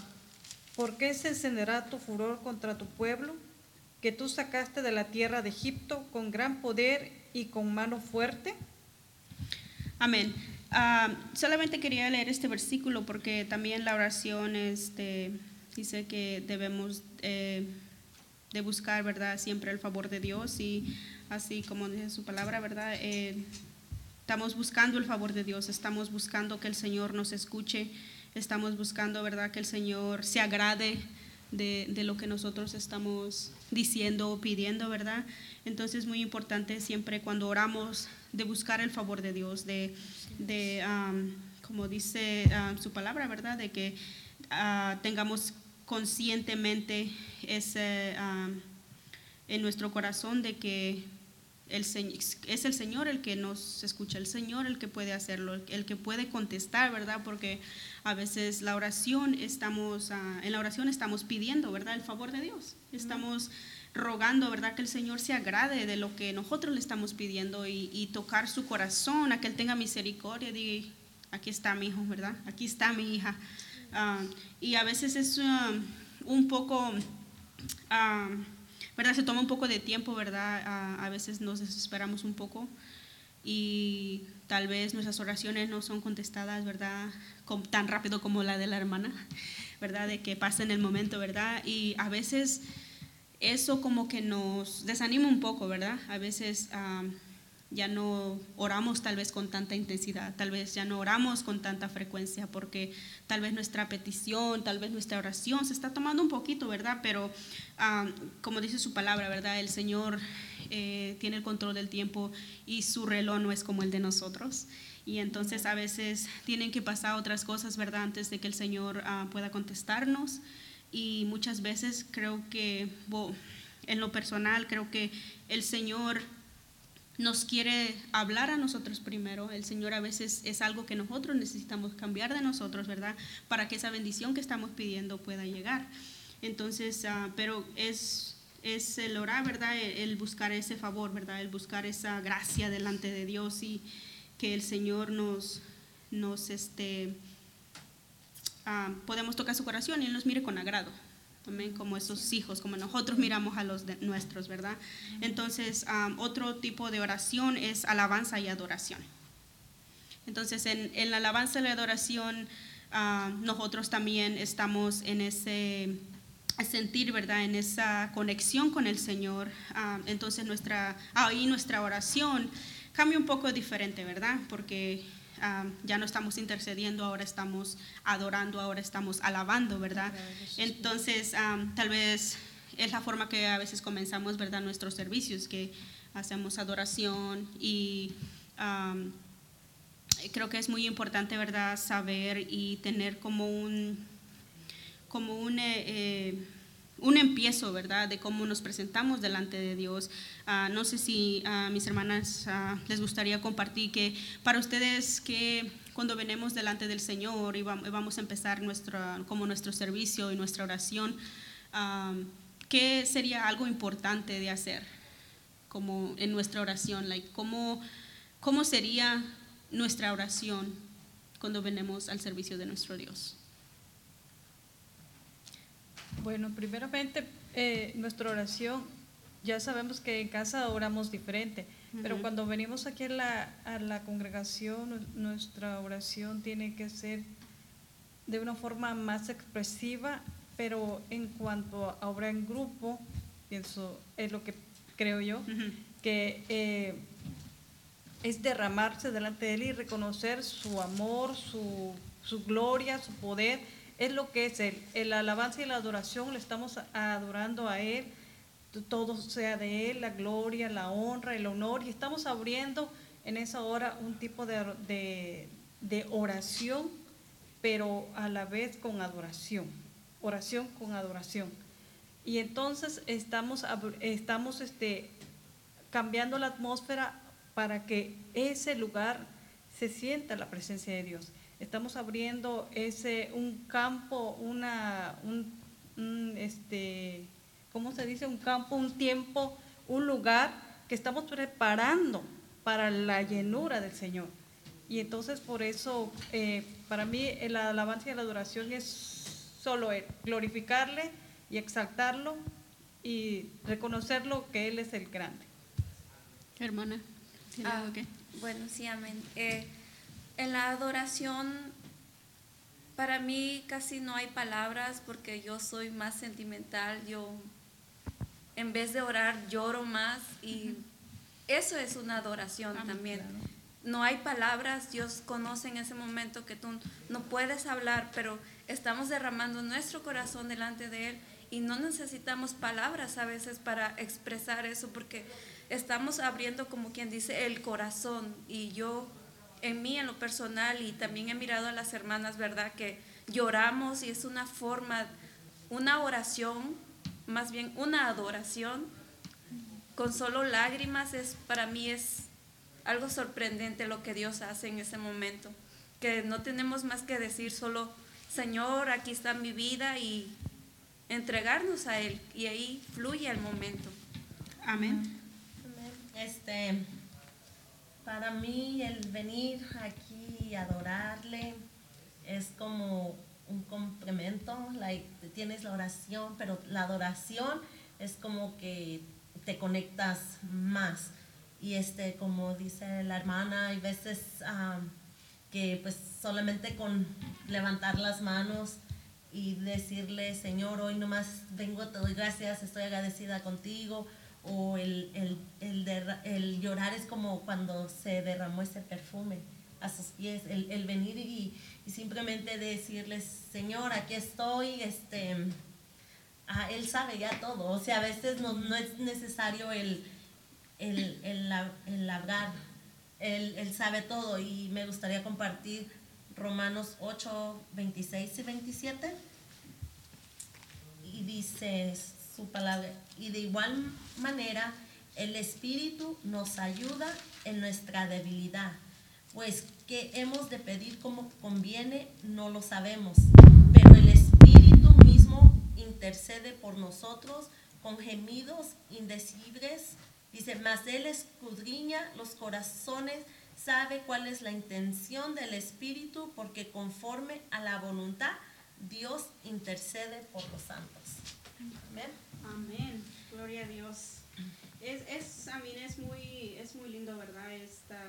¿por qué se encenderá tu furor contra tu pueblo, que tú sacaste de la tierra de Egipto con gran poder y con mano fuerte? Amén. Uh, solamente quería leer este versículo porque también la oración este, dice que debemos eh, de buscar, ¿verdad? Siempre el favor de Dios y así como dice su palabra, ¿verdad? Eh, estamos buscando el favor de Dios, estamos buscando que el Señor nos escuche, estamos buscando, ¿verdad? Que el Señor se agrade de, de lo que nosotros estamos diciendo o pidiendo, ¿verdad? Entonces es muy importante siempre cuando oramos de buscar el favor de Dios, de, de como dice su palabra, ¿verdad? De que uh, tengamos conscientemente ese, uh, en nuestro corazón de que el, es el Señor el que nos escucha, el Señor el que puede hacerlo, el, que puede contestar, ¿verdad? Porque a veces la oración estamos, uh, en la oración estamos pidiendo, ¿verdad? El favor de Dios. Estamos rogando, ¿verdad? Que el Señor se agrade de lo que nosotros le estamos pidiendo y, y tocar su corazón, a que Él tenga misericordia, diga, aquí está mi hijo, ¿verdad? Aquí está mi hija. Uh, y a veces es uh, un poco, uh, ¿verdad? Se toma un poco de tiempo, ¿verdad? a veces nos desesperamos un poco y tal vez nuestras oraciones no son contestadas, ¿verdad? tan rápido como la de la hermana, ¿verdad? De que pasa en el momento, ¿verdad? Y a veces eso como que nos desanima un poco, ¿verdad? A veces ya no oramos tal vez con tanta intensidad, tal vez ya no oramos con tanta frecuencia, porque tal vez nuestra petición, tal vez nuestra oración se está tomando un poquito, ¿verdad? Pero um, como dice su palabra, ¿verdad? El Señor eh, tiene el control del tiempo y su reloj no es como el de nosotros. Y entonces a veces tienen que pasar otras cosas, ¿verdad? Antes de que el Señor uh, pueda contestarnos. Y muchas veces creo que, en lo personal, creo que el Señor nos quiere hablar a nosotros primero. El Señor a veces es algo que nosotros necesitamos cambiar de nosotros, ¿verdad? Para que esa bendición que estamos pidiendo pueda llegar. Entonces, uh, pero es, es el orar, ¿verdad? El, el, buscar ese favor, ¿verdad? El buscar esa gracia delante de Dios y que el Señor nos, nos este, ah, podemos tocar su corazón y Él nos mire con agrado. También como esos hijos, como nosotros miramos a los de nuestros, ¿verdad? Entonces, otro tipo de oración es alabanza y adoración. Entonces, en, en la alabanza y la adoración, nosotros también estamos en ese sentir, ¿verdad? En esa conexión con el Señor. Entonces, nuestra, ahí nuestra oración cambia un poco diferente, ¿verdad? Porque ya no estamos intercediendo, ahora estamos adorando, ahora estamos alabando, ¿verdad? Entonces, tal vez es la forma que a veces comenzamos, ¿verdad? Nuestros servicios, que hacemos adoración y creo que es muy importante, ¿verdad?, saber y tener como un, como un, eh, eh, un empiezo, ¿verdad?, de cómo nos presentamos delante de Dios. Ah, no sé si a mis hermanas ah, les gustaría compartir que para ustedes que cuando venimos delante del Señor y vamos a empezar nuestro, como nuestro servicio y nuestra oración, ah, ¿qué sería algo importante de hacer como en nuestra oración? Like, ¿cómo, ¿Cómo sería nuestra oración cuando venimos al servicio de nuestro Dios? Bueno, primeramente, eh, nuestra oración, ya sabemos que en casa oramos diferente, pero cuando venimos aquí a la, a la congregación, nuestra oración tiene que ser de una forma más expresiva, pero en cuanto a obra en grupo, pienso, es lo que creo yo, que eh, es derramarse delante de Él y reconocer su amor, su, gloria, su poder. Es lo que es. El alabanza y la adoración le estamos adorando a Él. Todo sea de Él, la gloria, la honra, el honor. Y estamos abriendo en esa hora un tipo de, de oración, pero a la vez con adoración. Oración con adoración. Y entonces estamos, estamos este, cambiando la atmósfera para que ese lugar se sienta la presencia de Dios. Estamos abriendo ese un campo, una un, este, ¿cómo se dice? Un campo, un tiempo, un lugar que estamos preparando para la llenura del Señor. Y entonces por eso, eh, para mí, la alabanza y la adoración es solo glorificarle y exaltarlo y reconocerlo que Él es el grande. Hermana. Ah, bueno, sí, amén. Eh, en la adoración, para mí casi no hay palabras porque yo soy más sentimental. Yo, en vez de orar, lloro más y eso es una adoración también. No hay palabras, Dios conoce en ese momento que tú no puedes hablar, pero estamos derramando nuestro corazón delante de Él y no necesitamos palabras a veces para expresar eso porque estamos abriendo, como quien dice, el corazón. Y yo, en mí, en lo personal, y también he mirado a las hermanas, ¿verdad? Que lloramos y es una forma, una oración, más bien una adoración, con solo lágrimas, es, para mí es algo sorprendente lo que Dios hace en ese momento. Que no tenemos más que decir solo, Señor, aquí está mi vida y entregarnos a Él. Y ahí fluye el momento. Amén. Este, para mí el venir aquí y adorarle es como un complemento, tienes la oración, pero la adoración es como que te conectas más. Y este, como dice la hermana, hay veces que pues solamente con levantar las manos y decirle, Señor, hoy nomás vengo, te doy gracias, estoy agradecida contigo, o el, el, el, el, llorar es como cuando se derramó ese perfume a sus pies, el, el venir y, y, simplemente decirles, Señor, aquí estoy, este, ah, Él sabe ya todo, o sea, a veces no, no es necesario el, el, el, hablar, él, él sabe todo y me gustaría compartir Romanos 8, 26 y 27 y dice su palabra. Y de igual manera, el Espíritu nos ayuda en nuestra debilidad, pues que hemos de pedir como conviene no lo sabemos, pero el Espíritu mismo intercede por nosotros con gemidos indecibles. Dice, mas Él escudriña los corazones, sabe cuál es la intención del Espíritu, porque conforme a la voluntad Dios intercede por los santos. Amén. Amén. Gloria a Dios. Es, es, a mí es muy, es muy lindo, ¿verdad? Esta,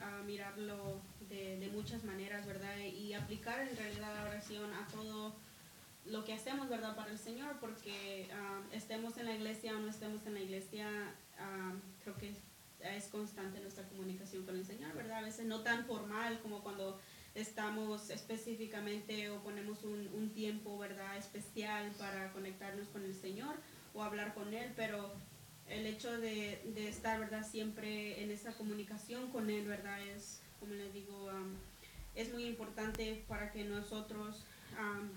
a mirarlo de, de muchas maneras, ¿verdad? Y aplicar en realidad la oración a todo lo que hacemos, ¿verdad? Para el Señor, porque ah, estemos en la iglesia o no estemos en la iglesia, ah, creo que es constante nuestra comunicación con el Señor, ¿verdad? A veces no tan formal como cuando estamos específicamente o ponemos un, un tiempo, ¿verdad? Especial para conectarnos con el Señor o hablar con Él, pero el hecho de, de, estar, ¿verdad? Siempre en esa comunicación con Él, ¿verdad? Es, como les digo, um, es muy importante para que nosotros, um,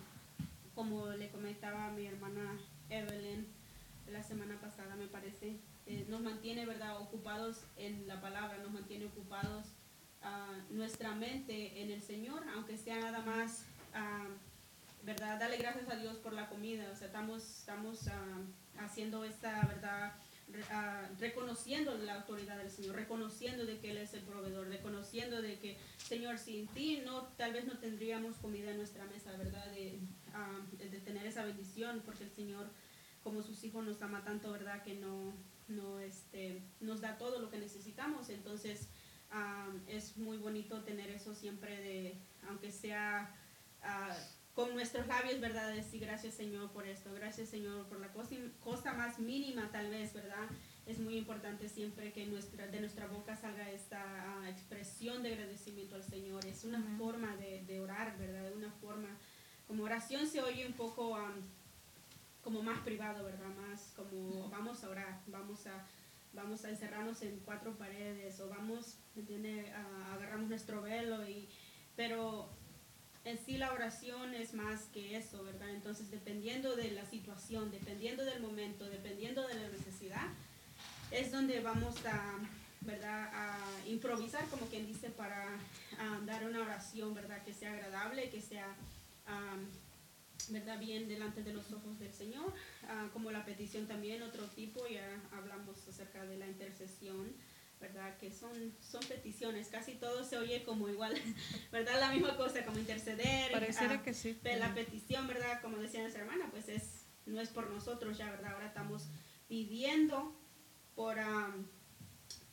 como le comentaba mi hermana Evelyn la semana pasada, me parece, eh, nos mantiene, ¿verdad? Ocupados en la palabra, nos mantiene ocupados uh, nuestra mente en el Señor, aunque sea nada más, uh, ¿verdad? Dale gracias a Dios por la comida, o sea, estamos, estamos haciendo esta, ¿verdad? Reconociendo la autoridad del Señor, reconociendo de que Él es el proveedor, reconociendo de que, Señor, sin ti no, tal vez no tendríamos comida en nuestra mesa, ¿verdad? De, de, tener esa bendición, porque el Señor, como sus hijos, nos ama tanto, ¿verdad? Que no, no este, nos da todo lo que necesitamos. Entonces, uh, es muy bonito tener eso siempre de, aunque sea con nuestros labios, ¿verdad? Decir gracias Señor por esto, gracias Señor por la cosa, cosa más mínima tal vez, ¿verdad? Es muy importante siempre que nuestra, de nuestra boca salga esta uh, expresión de agradecimiento al Señor. Es una uh -huh. forma de, de, orar, ¿verdad? Una forma, como oración se oye un poco um, como más privado, ¿verdad? Más como vamos a orar, vamos a, vamos a encerrarnos en cuatro paredes o vamos, ¿entiende? Uh, agarramos nuestro velo y, pero en sí la oración es más que eso, ¿verdad? Entonces, dependiendo de la situación, dependiendo del momento, dependiendo de la necesidad, es donde vamos a, ¿verdad? A improvisar, como quien dice, para um, dar una oración, ¿verdad? Que sea agradable, que sea, um, ¿verdad? Bien delante de los ojos del Señor, uh, como la petición también, otro tipo, ya hablamos acerca de la intercesión. ¿verdad? Que son, son peticiones, casi todo se oye como igual, (laughs) ¿verdad? La misma cosa, como interceder. Pareciera uh, que sí. Pero la petición, ¿verdad? Como decía nuestra hermana, pues es, no es por nosotros ya, ¿verdad? Ahora estamos pidiendo por, um,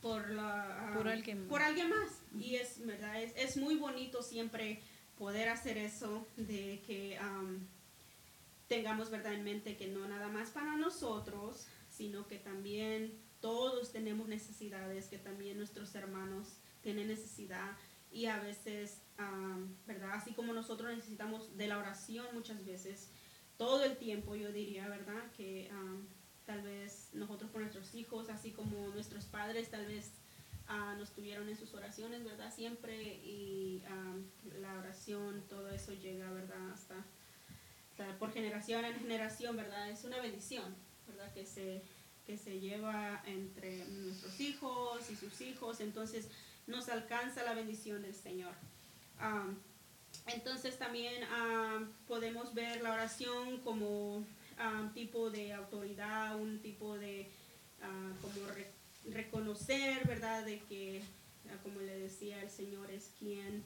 por, la, por, alguien por alguien más. Y es, ¿verdad? Es, es, muy bonito siempre poder hacer eso, de que um, tengamos, ¿verdad? En mente que no nada más para nosotros, sino que también todos tenemos necesidades, que también nuestros hermanos tienen necesidad y a veces, um, ¿verdad? Así como nosotros necesitamos de la oración muchas veces, todo el tiempo yo diría, ¿verdad? Que tal vez nosotros por nuestros hijos, así como nuestros padres tal vez uh, nos tuvieron en sus oraciones, ¿verdad? Siempre y um, la oración, todo eso llega, ¿verdad? Hasta por generación en generación, ¿verdad? Es una bendición, ¿verdad? Que se que se lleva entre nuestros hijos y sus hijos, entonces nos alcanza la bendición del Señor. Entonces también podemos ver la oración como um, tipo de autoridad, un tipo de uh, como re reconocer, ¿verdad? De que, uh, como le decía, el Señor es quien,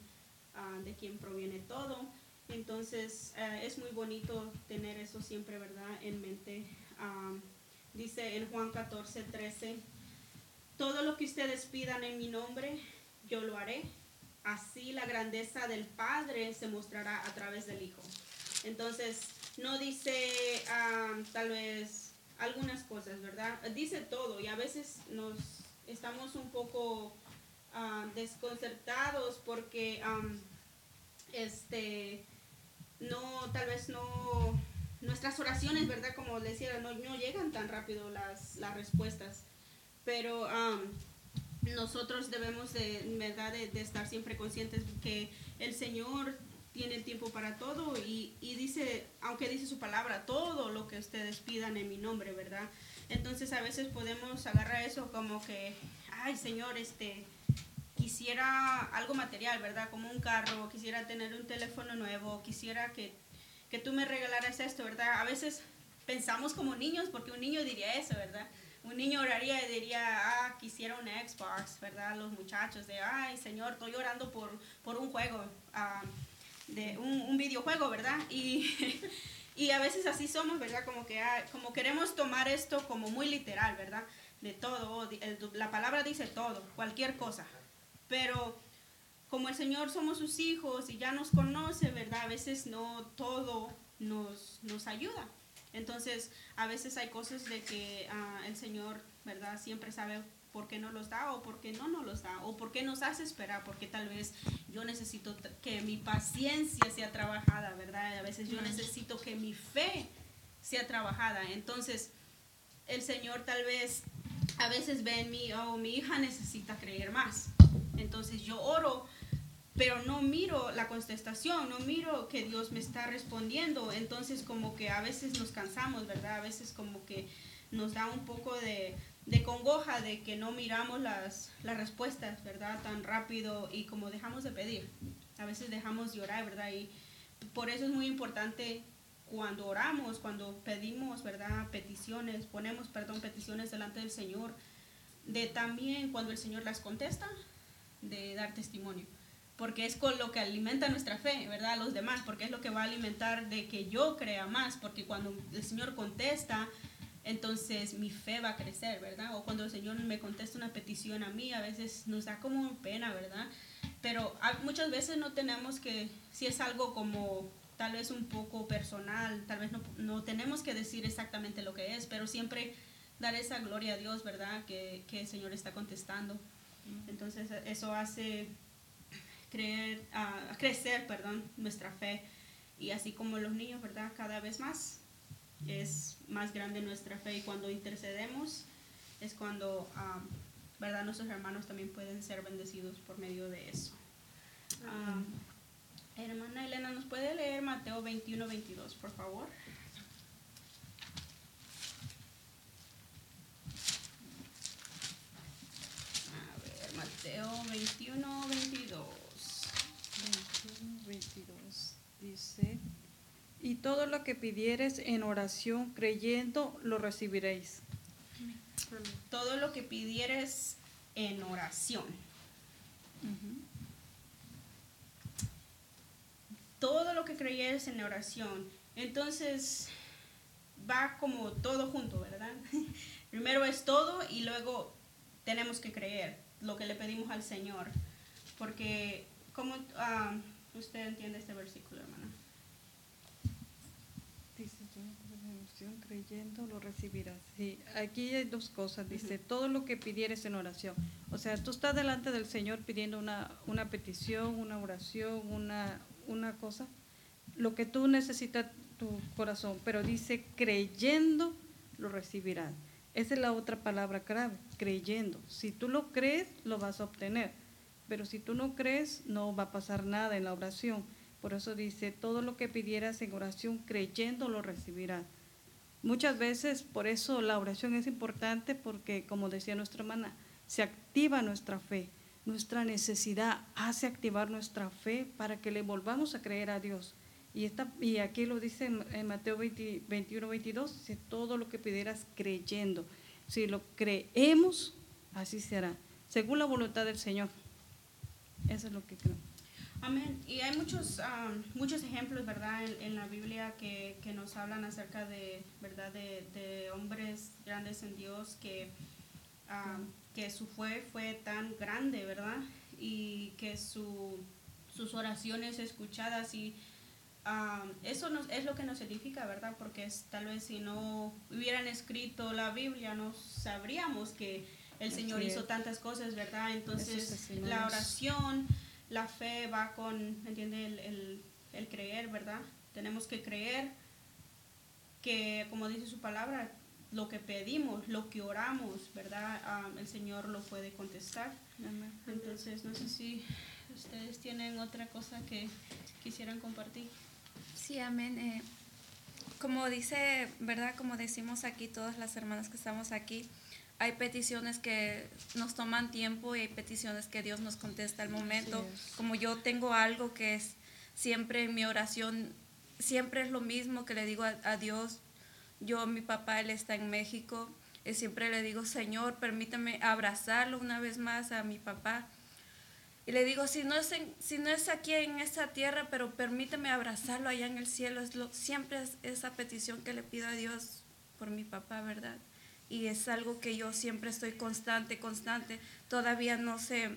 uh, de quien proviene todo. Entonces es muy bonito tener eso siempre, ¿verdad? En mente. Dice en Juan 14, 13, todo lo que ustedes pidan en mi nombre, yo lo haré. Así la grandeza del Padre se mostrará a través del Hijo. Entonces, no dice um, tal vez algunas cosas, ¿verdad? Dice todo y a veces nos estamos un poco desconcertados porque este no tal vez no nuestras oraciones, ¿verdad? Como decía, no, no llegan tan rápido las, las respuestas, pero nosotros debemos de, ¿verdad? De, de, estar siempre conscientes que el Señor tiene el tiempo para todo y, y, dice, aunque dice su palabra, todo lo que ustedes pidan en mi nombre, ¿verdad? Entonces a veces podemos agarrar eso como que, ay Señor, este, quisiera algo material, ¿verdad? Como un carro, quisiera tener un teléfono nuevo, quisiera que que tú me regalaras esto, ¿verdad? A veces pensamos como niños, porque un niño diría eso, ¿verdad? Un niño oraría y diría, ah, quisiera un Xbox, ¿verdad? Los muchachos de, ay, Señor, estoy orando por, por un juego. Uh, de un, videojuego, ¿verdad? Y, (laughs) y a veces así somos, ¿verdad? Como que ah, como queremos tomar esto como muy literal, ¿verdad? De todo, la palabra dice todo, cualquier cosa. Pero como el Señor somos sus hijos y ya nos conoce, ¿verdad? A veces no todo nos, nos ayuda. Entonces, a veces hay cosas de que ah, el Señor, ¿verdad? Siempre sabe por qué no los da o por qué no nos los da o por qué nos hace esperar, porque tal vez yo necesito que mi paciencia sea trabajada, ¿verdad? A veces yo necesito que mi fe sea trabajada. Entonces, el Señor tal vez a veces ve en mí, oh, mi hija necesita creer más. Entonces yo oro, pero no miro la contestación, no miro que Dios me está respondiendo. Entonces como que a veces nos cansamos, ¿verdad? A veces como que nos da un poco de, de congoja de que no miramos las, las respuestas, ¿verdad? Tan rápido y como dejamos de pedir. A veces dejamos de orar, ¿verdad? Y por eso es muy importante cuando oramos, cuando pedimos, ¿verdad? Peticiones, ponemos, perdón, peticiones delante del Señor, de también cuando el Señor las contesta, de dar testimonio. Porque es con lo que alimenta nuestra fe, ¿verdad? A los demás, porque es lo que va a alimentar de que yo crea más, porque cuando el Señor contesta, entonces mi fe va a crecer, ¿verdad? O cuando el Señor me contesta una petición a mí, a veces nos da como pena, ¿verdad? Pero muchas veces no tenemos que, si es algo como tal vez un poco personal, tal vez no, no tenemos que decir exactamente lo que es, pero siempre dar esa gloria a Dios, ¿verdad? Que, que el Señor está contestando. Entonces eso hace creer, ah, crecer, perdón, nuestra fe. Y así como los niños, ¿verdad? Cada vez más es más grande nuestra fe y cuando intercedemos es cuando, ah, ¿verdad? Nuestros hermanos también pueden ser bendecidos por medio de eso. Ah, hermana Elena, ¿nos puede leer Mateo 21, 22, por favor? A ver, Mateo 21, 22. 21, 22 dice, y todo lo que pidieres en oración creyendo lo recibiréis. Todo lo que pidieres en oración. Todo lo que creyeres en oración. Entonces, va como todo junto, ¿verdad? (laughs) Primero es todo y luego tenemos que creer lo que le pedimos al Señor. Porque, ¿cómo ah, usted entiende este versículo, hermana? Dice, pidieres en creyendo lo recibirás. Sí, aquí hay dos cosas. Dice, todo lo que pidieres en oración. O sea, tú estás delante del Señor pidiendo una, una petición, una oración, una, una cosa, lo que tú necesitas tu corazón, pero dice, creyendo lo recibirás. Esa es la otra palabra clave, creyendo. Si tú lo crees, lo vas a obtener. Pero si tú no crees, no va a pasar nada en la oración. Por eso dice, todo lo que pidieras en oración, creyendo lo recibirás. Muchas veces, por eso la oración es importante, porque como decía nuestra hermana, se activa nuestra fe. Nuestra necesidad hace activar nuestra fe para que le volvamos a creer a Dios. Y, esta, y aquí lo dice en, Mateo 20 21, 22, dice todo lo que pidieras creyendo. Si lo creemos, así será, según la voluntad del Señor. Eso es lo que creo. Amén. Y hay muchos, am, muchos ejemplos, ¿verdad?, en, en la Biblia que, que nos hablan acerca de, ¿verdad?, de, de hombres grandes en Dios que, am, que su fe fue tan grande, ¿verdad? Y que su, sus oraciones escuchadas y am, eso nos, es lo que nos edifica, ¿verdad? Porque es, tal vez si no hubieran escrito la Biblia, no sabríamos que el Señor hizo tantas cosas, ¿verdad? Entonces, la oración, la fe va con, ¿me entiende? El, el- el creer, ¿verdad? Tenemos que creer que, como dice su palabra, lo que pedimos, lo que oramos, ¿verdad? Ah, el Señor lo puede contestar. Entonces, no sé si ustedes tienen otra cosa que quisieran compartir. Sí, amén. Eh, como dice, ¿verdad? Como decimos aquí todas las hermanas que estamos aquí, hay peticiones que nos toman tiempo y hay peticiones que Dios nos contesta al momento. Como yo tengo algo que es siempre en mi oración, siempre es lo mismo que le digo a, a Dios. Yo, mi papá, él está en México, y siempre le digo, Señor, permítame abrazarlo una vez más a mi papá. Y le digo, si no es, si no es aquí en esta tierra, pero permíteme abrazarlo allá en el cielo. Es lo, siempre es esa petición que le pido a Dios por mi papá, ¿verdad? Y es algo que yo siempre estoy constante, constante. Todavía no se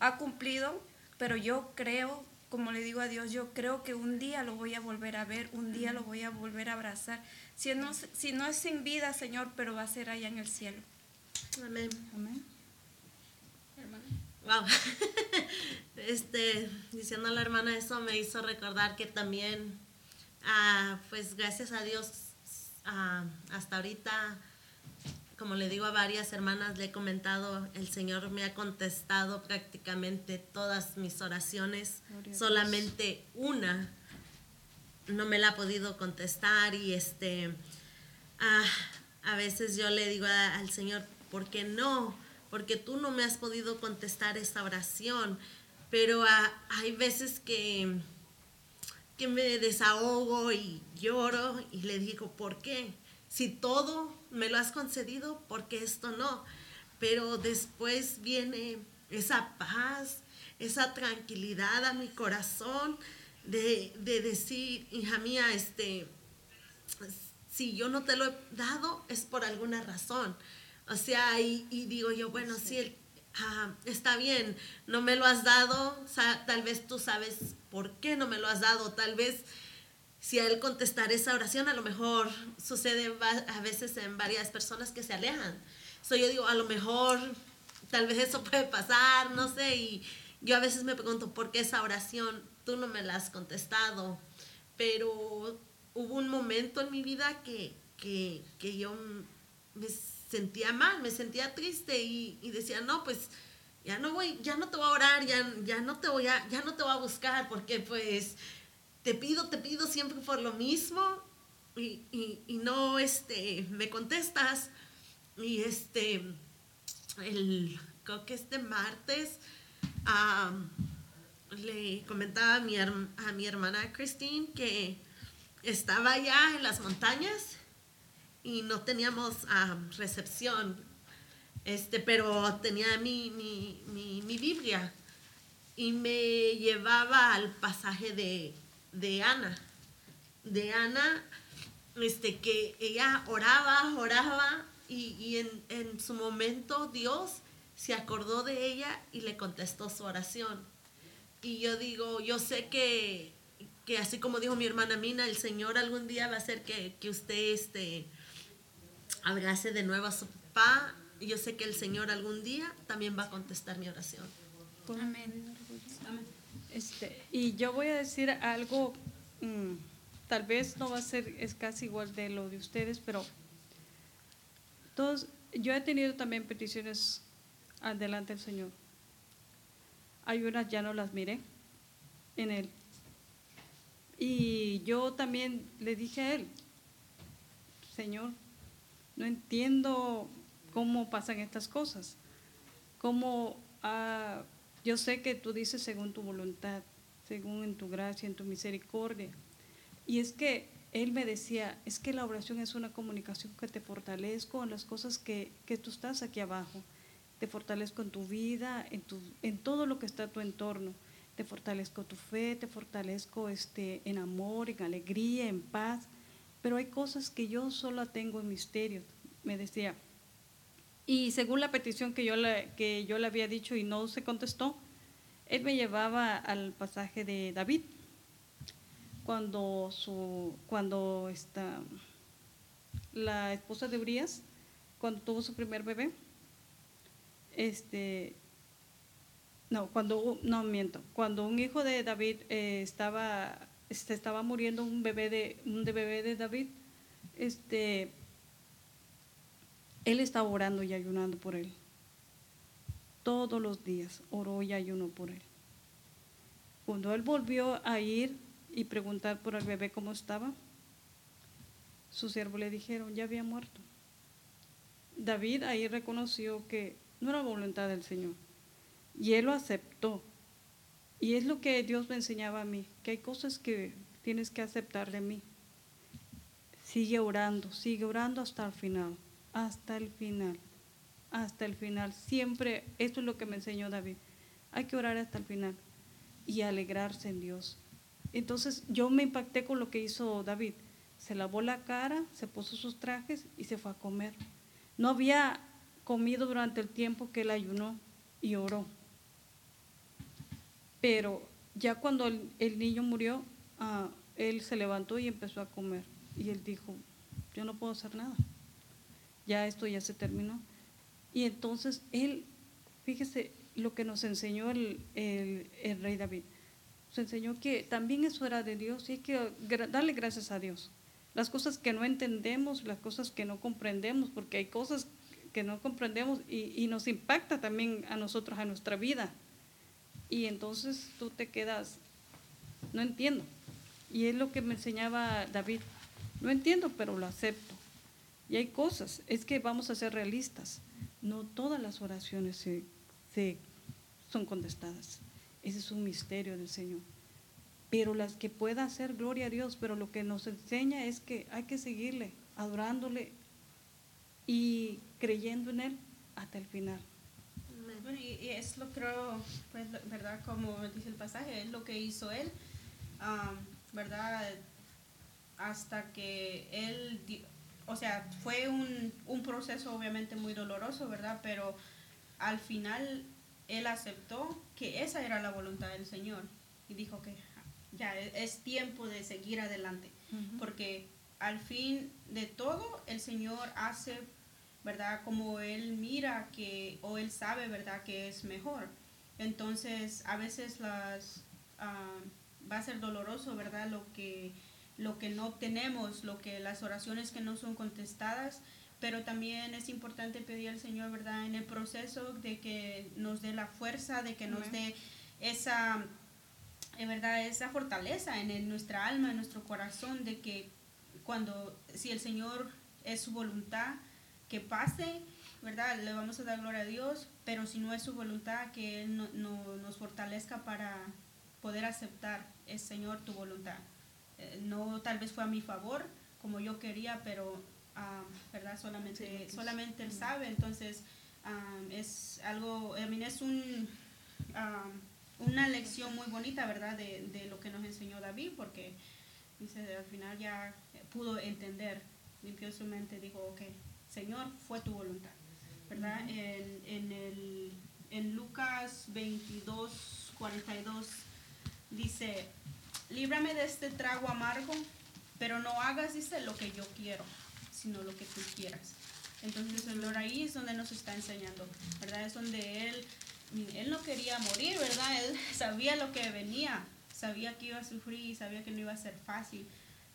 ha cumplido, pero yo creo, como le digo a Dios, yo creo que un día lo voy a volver a ver, un día lo voy a volver a abrazar. Si no, si no es sin vida, Señor, pero va a ser allá en el cielo. Amén. Amén. Wow. (laughs) Este, diciendo a la hermana eso me hizo recordar que también, ah, pues gracias a Dios, ah, hasta ahorita, como le digo a varias hermanas, le he comentado, el Señor me ha contestado prácticamente todas mis oraciones, solamente una no me la ha podido contestar y este, ah, a veces yo le digo al Señor, ¿por qué no? Porque tú no me has podido contestar esta oración, pero hay veces que, que me desahogo y lloro y le digo, ¿por qué? Si todo me lo has concedido, ¿por qué esto no? Pero después viene esa paz, esa tranquilidad a mi corazón de, de decir, hija mía, este, si yo no te lo he dado es por alguna razón. O sea, y, digo yo, bueno, sí, ah, está bien, no me lo has dado, tal vez tú sabes por qué no me lo has dado, tal vez si a él contestar esa oración, a lo mejor sucede a veces en varias personas que se alejan. So, yo digo, a lo mejor, tal vez eso (laughs) puede pasar, no sé, y yo a veces me pregunto, ¿por qué esa oración tú no me la has contestado? Pero hubo un momento en mi vida que, que, que yo me sentía mal, me sentía triste y, decía, no, pues ya no voy, ya no te voy a orar, ya, ya no te voy a, ya no te voy a buscar, porque pues te pido, te pido siempre por lo mismo y, no este, me contestas. Y este, el, creo que este martes le comentaba a mi, a mi hermana Christine que estaba allá en las montañas y no teníamos recepción, este, pero tenía mi, mi, mi, Biblia y me llevaba al pasaje de, de Ana, de Ana, este, que ella oraba, oraba y, y en, en, su momento Dios se acordó de ella y le contestó su oración. Y yo digo, yo sé que, que así como dijo mi hermana Mina, el Señor algún día va a hacer que, que usted este, abrace de nuevo a su papá. Y yo sé que el Señor algún día también va a contestar mi oración. Amén. Este, y yo voy a decir algo, mm, tal vez no va a ser, es casi igual de lo de ustedes, pero todos, yo he tenido también peticiones adelante del Señor. Hay unas ya no las miré en Él. Y yo también le dije a Él, Señor, no entiendo cómo pasan estas cosas. Ah, yo sé que tú dices según tu voluntad, según en tu gracia, en tu misericordia. Y es que él me decía, es que la oración es una comunicación que te fortalezco en las cosas que, que tú estás aquí abajo. Te fortalezco en tu vida, en, tu, en todo lo que está a tu entorno. Te fortalezco tu fe, te fortalezco este, en amor, en alegría, en paz pero hay cosas que yo solo tengo en misterio, me decía. Y según la petición que yo, le, que yo le había dicho y no se contestó, él me llevaba al pasaje de David, cuando, su, cuando está, la esposa de Urias, cuando tuvo su primer bebé, este, no, cuando, no miento, cuando un hijo de David eh, estaba este, estaba muriendo un bebé de, un bebé de David, este, él estaba orando y ayunando por él. Todos los días oró y ayunó por él. Cuando él volvió a ir y preguntar por el bebé cómo estaba, su siervo le dijeron, ya había muerto. David ahí reconoció que no era voluntad del Señor. Y él lo aceptó. Y es lo que Dios me enseñaba a mí, que hay cosas que tienes que aceptar de mí. Sigue orando, sigue orando hasta el final, hasta el final, hasta el final. Siempre, esto es lo que me enseñó David. hay que orar hasta el final y alegrarse en Dios. Entonces yo me impacté con lo que hizo David. Se lavó la cara, se puso sus trajes y se fue a comer. No había comido durante el tiempo que él ayunó y oró. Pero ya cuando el, niño murió, ah, él se levantó y empezó a comer. Y él dijo, yo no puedo hacer nada. Ya esto ya se terminó. Y entonces él, fíjese lo que nos enseñó el, rey David. Nos enseñó que también eso era de Dios y hay que darle gracias a Dios. Las cosas que no entendemos, las cosas que no comprendemos, porque hay cosas que no comprendemos y, y nos impacta también a nosotros, a nuestra vida. Y entonces tú te quedas, no entiendo. Y es lo que me enseñaba David. No entiendo, pero lo acepto. Y hay cosas, es que vamos a ser realistas. No todas las oraciones se, se son contestadas. Ese es un misterio del Señor. Pero las que pueda hacer, gloria a Dios, pero lo que nos enseña es que hay que seguirle, adorándole y creyendo en Él hasta el final. Y, es lo creo, pues, ¿verdad? Como dice el pasaje, es lo que hizo Él, ¿verdad? Hasta que Él, o sea, fue un, un proceso obviamente muy doloroso, ¿verdad? Pero al final Él aceptó que esa era la voluntad del Señor y dijo que ya es tiempo de seguir adelante, porque al fin de todo el Señor hace ¿verdad? Como Él mira que, o Él sabe, ¿verdad? Que es mejor. Entonces, a veces las, ah, va a ser doloroso, ¿verdad? Lo que, lo que no obtenemos, lo que, las oraciones que no son contestadas, pero también es importante pedir al Señor, ¿verdad? En el proceso de que nos dé la fuerza, de que nos dé esa, eh, verdad, esa fortaleza en, nuestra alma, en nuestro corazón, de que cuando, si el Señor es su voluntad, que pase, ¿verdad? Le vamos a dar gloria a Dios, pero si no es su voluntad, que Él no, nos fortalezca para poder aceptar, es Señor tu voluntad. Eh, no tal vez fue a mi favor, como yo quería, pero, ah, ¿verdad? Solamente, solamente Él sabe, entonces ah, es algo, a mí es un, ah, una lección muy bonita, ¿verdad? De, de, lo que nos enseñó David, porque dice, al final ya pudo entender, limpió su mente, dijo, ok, Señor, fue tu voluntad. ¿Verdad? En, el, en Lucas 22, 42 dice, líbrame de este trago amargo, pero no hagas, dice, lo que yo quiero, sino lo que tú quieras. Entonces el Lord ahí es donde nos está enseñando, ¿verdad? Es donde Él, Él no quería morir, ¿verdad? Él (laughs) sabía lo que venía, sabía que iba a sufrir, sabía que no iba a ser fácil,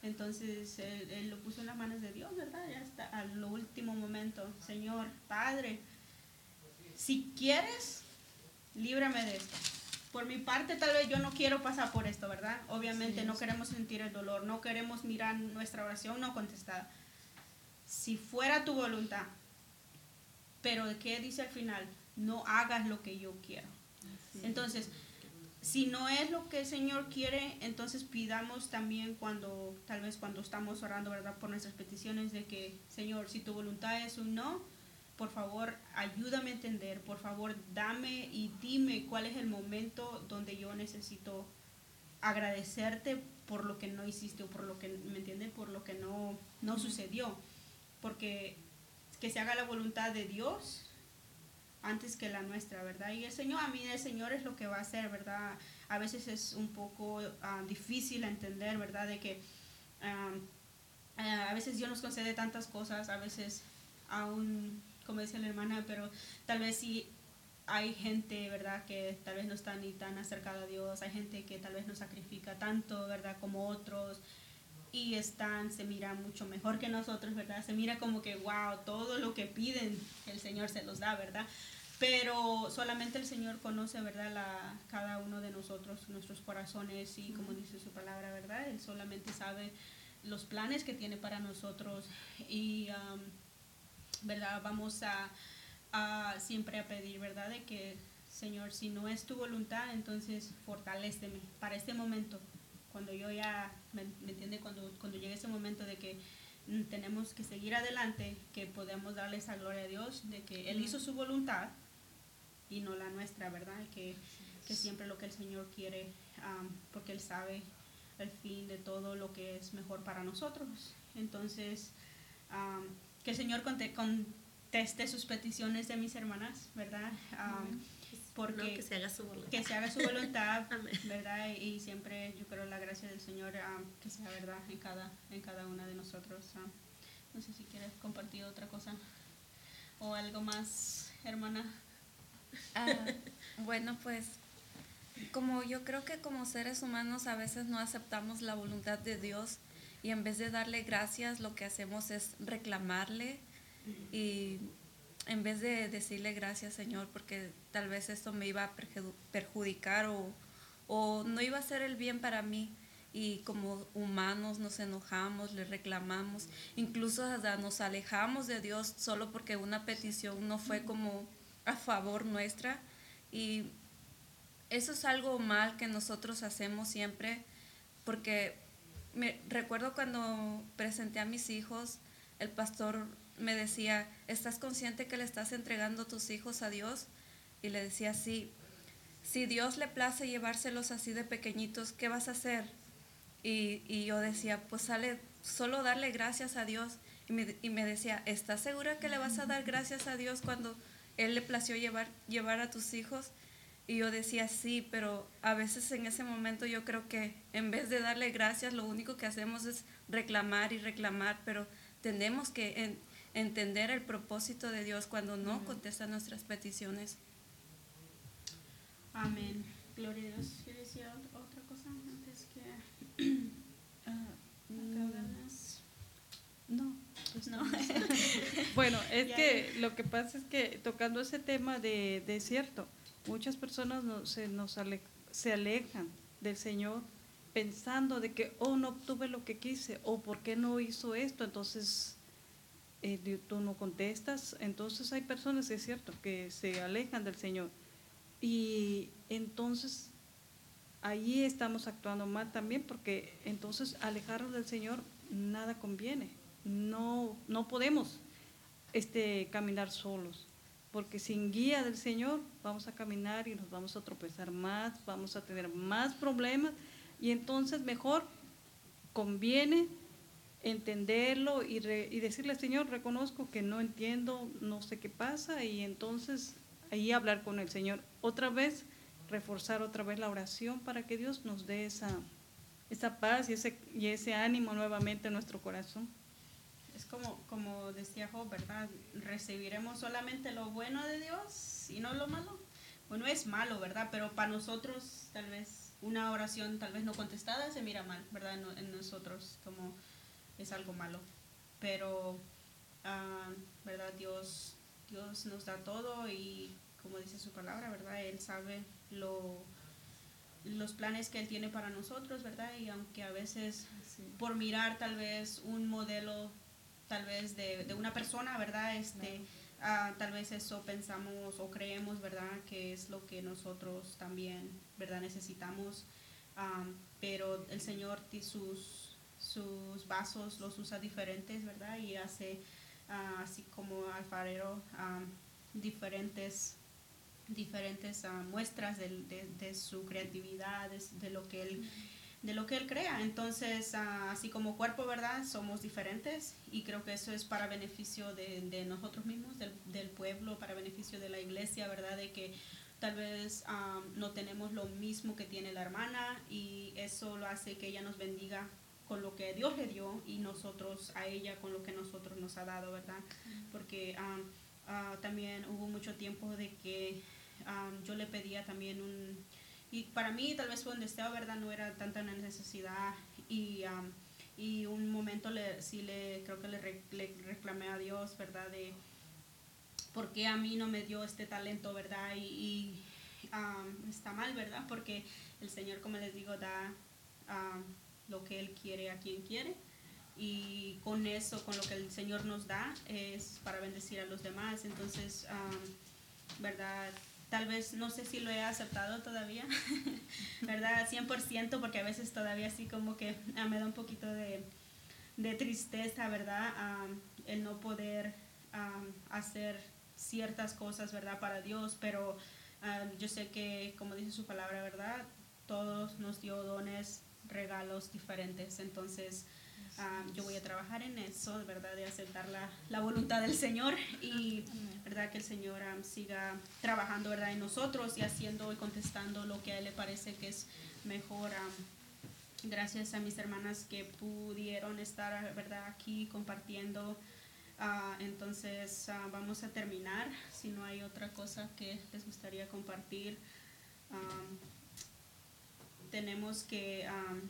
entonces él, lo puso en las manos de Dios, ¿verdad? Ya hasta al último momento. Señor, Padre, si quieres, líbrame de esto. Por mi parte, tal vez yo no quiero pasar por esto, ¿verdad? Obviamente no queremos sentir el dolor, no queremos mirar nuestra oración no contestada. Si fuera tu voluntad, pero ¿qué dice al final? No hagas lo que yo quiero. Entonces, si no es lo que el Señor quiere, entonces pidamos también cuando, tal vez cuando estamos orando, ¿verdad? Por nuestras peticiones de que, Señor, si tu voluntad es un no, por favor, ayúdame a entender, por favor, dame y dime cuál es el momento donde yo necesito agradecerte por lo que no hiciste o por lo que, ¿me entienden? Por lo que no, no sucedió. Porque que se haga la voluntad de Dios antes que la nuestra, ¿verdad? Y el Señor, a mí el Señor es lo que va a hacer, ¿verdad? A veces es un poco ah, difícil entender, ¿verdad? De que eh, a veces Dios nos concede tantas cosas, a veces aún, como decía la hermana, pero tal vez sí hay gente, ¿verdad? Que tal vez no está ni tan acercada a Dios, hay gente que tal vez no sacrifica tanto, ¿verdad? Como otros y están, se mira mucho mejor que nosotros, ¿verdad? Se mira como que, wow, todo lo que piden, el Señor se los da, ¿verdad? Pero solamente el Señor conoce, ¿verdad? La, cada uno de nosotros, nuestros corazones y como dice su palabra, ¿verdad? Él solamente sabe los planes que tiene para nosotros y, um, ¿verdad? Vamos a, a, siempre a pedir, ¿verdad? De que, Señor, si no es tu voluntad, entonces fortaléceme para este momento, cuando yo ya, ¿me, entiende? Cuando, cuando llegue ese momento de que mm, tenemos que seguir adelante, que podemos darle esa gloria a Dios, de que Él hizo su voluntad y no la nuestra, ¿verdad? Que, que siempre lo que el Señor quiere, porque Él sabe el fin de todo lo que es mejor para nosotros. Entonces, que el Señor conteste sus peticiones de mis hermanas, ¿verdad? Porque que se haga su voluntad. Que se haga su voluntad, (laughs) ¿verdad? Y, siempre yo creo la gracia del Señor que sea verdad en cada, en cada una de nosotros. no sé si quieres compartir otra cosa o algo más, hermana. Ah, bueno, pues como yo creo que como seres humanos a veces no aceptamos la voluntad de Dios y en vez de darle gracias lo que hacemos es reclamarle y en vez de decirle gracias Señor porque tal vez esto me iba a perjudicar o, o no iba a ser el bien para mí. Y como humanos nos enojamos, le reclamamos, incluso hasta nos alejamos de Dios solo porque una petición no fue como a favor nuestra. Y eso es algo mal que nosotros hacemos siempre, porque me recuerdo cuando presenté a mis hijos, el pastor me decía, ¿estás consciente que le estás entregando tus hijos a Dios? Y le decía, sí, si Dios le place llevárselos así de pequeñitos, ¿qué vas a hacer? Y, y yo decía, pues sale solo darle gracias a Dios. Y me, y me, decía, ¿estás segura que le vas a dar gracias a Dios cuando Él le plació llevar, llevar a tus hijos? Y yo decía, sí, pero a veces en ese momento yo creo que en vez de darle gracias, lo único que hacemos es reclamar y reclamar, pero tenemos que entender el propósito de Dios cuando no contesta nuestras peticiones. Amén. Gloria a Dios. ¿Quieres decir otra cosa antes que (clears throat) ah, No, pues no. (laughs) bueno, es que lo que pasa es que tocando ese tema de desierto, Muchas personas se, nos se alejan del Señor pensando de que, oh, no obtuve lo que quise, o por qué no hizo esto, entonces eh, tú no contestas. Entonces hay personas, es cierto, que se alejan del Señor. Y entonces ahí estamos actuando mal también, porque entonces alejarnos del Señor nada conviene. No, no podemos este, caminar solos porque sin guía del Señor vamos a caminar y nos vamos a tropezar más, vamos a tener más problemas y entonces mejor conviene entenderlo y, y decirle, Señor, reconozco que no entiendo, no sé qué pasa y entonces ahí hablar con el Señor. Otra vez, reforzar otra vez la oración para que Dios nos dé esa, esa paz y ese, y ese ánimo nuevamente en nuestro corazón es como, como decía Job, ¿verdad? Recibiremos solamente lo bueno de Dios y no lo malo. Bueno, es malo, ¿verdad? Pero para nosotros tal vez una oración tal vez no contestada se mira mal, ¿verdad? En, nosotros como es algo malo. Pero, ah, ¿verdad? Dios, Dios nos da todo y como dice su palabra, ¿verdad? Él sabe lo, los planes que Él tiene para nosotros, ¿verdad? Y aunque a veces por mirar tal vez un modelo tal vez de, de una persona, ¿verdad? Este, ah, tal vez eso pensamos o creemos, ¿verdad? Que es lo que nosotros también, ¿verdad? Necesitamos. pero el Señor sus, sus vasos los usa diferentes, ¿verdad? Y hace ah, así como alfarero diferentes diferentes ah, muestras de, de, su creatividad, de, lo que él de lo que Él crea. Entonces, ah, así como cuerpo, ¿verdad? Somos diferentes y creo que eso es para beneficio de, nosotros mismos, del, pueblo, para beneficio de la iglesia, ¿verdad? De que tal vez ah, no tenemos lo mismo que tiene la hermana y eso lo hace que ella nos bendiga con lo que Dios le dio y nosotros a ella con lo que nosotros nos ha dado, ¿verdad? Porque ah, también hubo mucho tiempo de que yo le pedía también un y para mí tal vez fue un deseo, ¿verdad? No era tanta una necesidad y, y un momento le, sí le, creo que le, reclamé a Dios, ¿verdad? De por qué a mí no me dio este talento, ¿verdad? Y, está mal, ¿verdad? Porque el Señor, como les digo, da lo que Él quiere a quien quiere y con eso, con lo que el Señor nos da, es para bendecir a los demás. Entonces, ¿verdad? tal vez no sé si lo he aceptado todavía, (laughs) ¿verdad? 100%, porque a veces todavía así como que ah, me da un poquito de, tristeza, ¿verdad? el no poder hacer ciertas cosas, ¿verdad? Para Dios, pero Ah, yo sé que, como dice su palabra, ¿verdad? Todos nos dio dones, regalos diferentes. Entonces, ah, yo voy a trabajar en eso, ¿verdad? De aceptar la, la voluntad del Señor y, ¿verdad? Que el Señor ah, siga trabajando, ¿verdad? En nosotros y haciendo y contestando lo que a Él le parece que es mejor. ah, gracias a mis hermanas que pudieron estar, ¿verdad? Aquí compartiendo. Ah, entonces, ah, vamos a terminar. Si no hay otra cosa que les gustaría compartir. Am, tenemos que, am,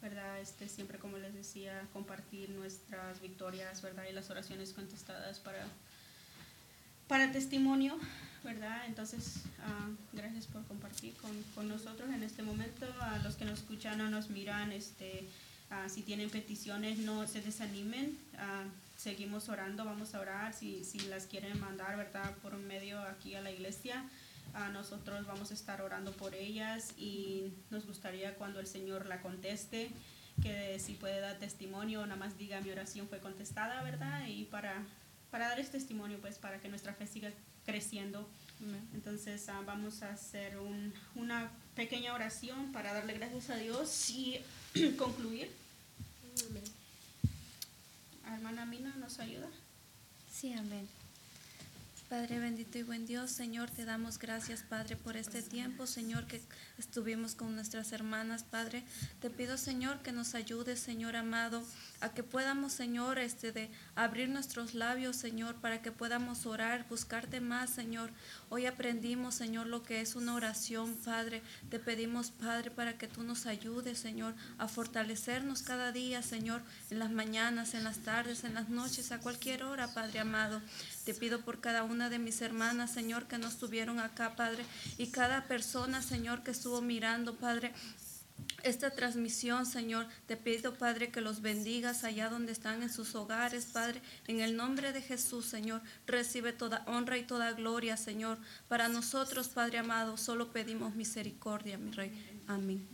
¿verdad? Este, siempre, como les decía, compartir nuestras victorias, ¿verdad? Y las oraciones contestadas para, para testimonio, ¿verdad? Entonces, ah, gracias por compartir con, con nosotros en este momento. A los que nos escuchan o nos miran, este, ah, si tienen peticiones, no se desanimen. Ah, seguimos orando, vamos a orar. Si, si las quieren mandar, ¿verdad? Por un medio aquí a la iglesia. Ah, nosotros vamos a estar orando por ellas y nos gustaría cuando el Señor la conteste, que si puede dar testimonio, nada más diga mi oración fue contestada, ¿verdad? Y para, para dar este testimonio, pues para que nuestra fe siga creciendo. Entonces ah, vamos a hacer un- una pequeña oración para darle gracias a Dios y (clears throat) concluir. Hermana Mina, ¿nos ayuda? Sí, amén. Padre bendito y buen Dios, Señor, te damos gracias, Padre, por este tiempo, Señor, que estuvimos con nuestras hermanas, Padre. Te pido, Señor, que nos ayudes, Señor amado, a que podamos, Señor, este de abrir nuestros labios, Señor, para que podamos orar, buscarte más, Señor. Hoy aprendimos, Señor, lo que es una oración, Padre. Te pedimos, Padre, para que tú nos ayudes, Señor, a fortalecernos cada día, Señor, en las mañanas, en las tardes, en las noches, a cualquier hora, Padre amado. Te pido por cada una de mis hermanas, Señor, que no estuvieron acá, Padre, y cada persona, Señor, que estuvo mirando, Padre, esta transmisión, Señor. Te pido, Padre, que los bendigas allá donde están en sus hogares, Padre. En el nombre de Jesús, Señor, recibe toda honra y toda gloria, Señor. Para nosotros, Padre amado, solo pedimos misericordia, mi Rey. Amén.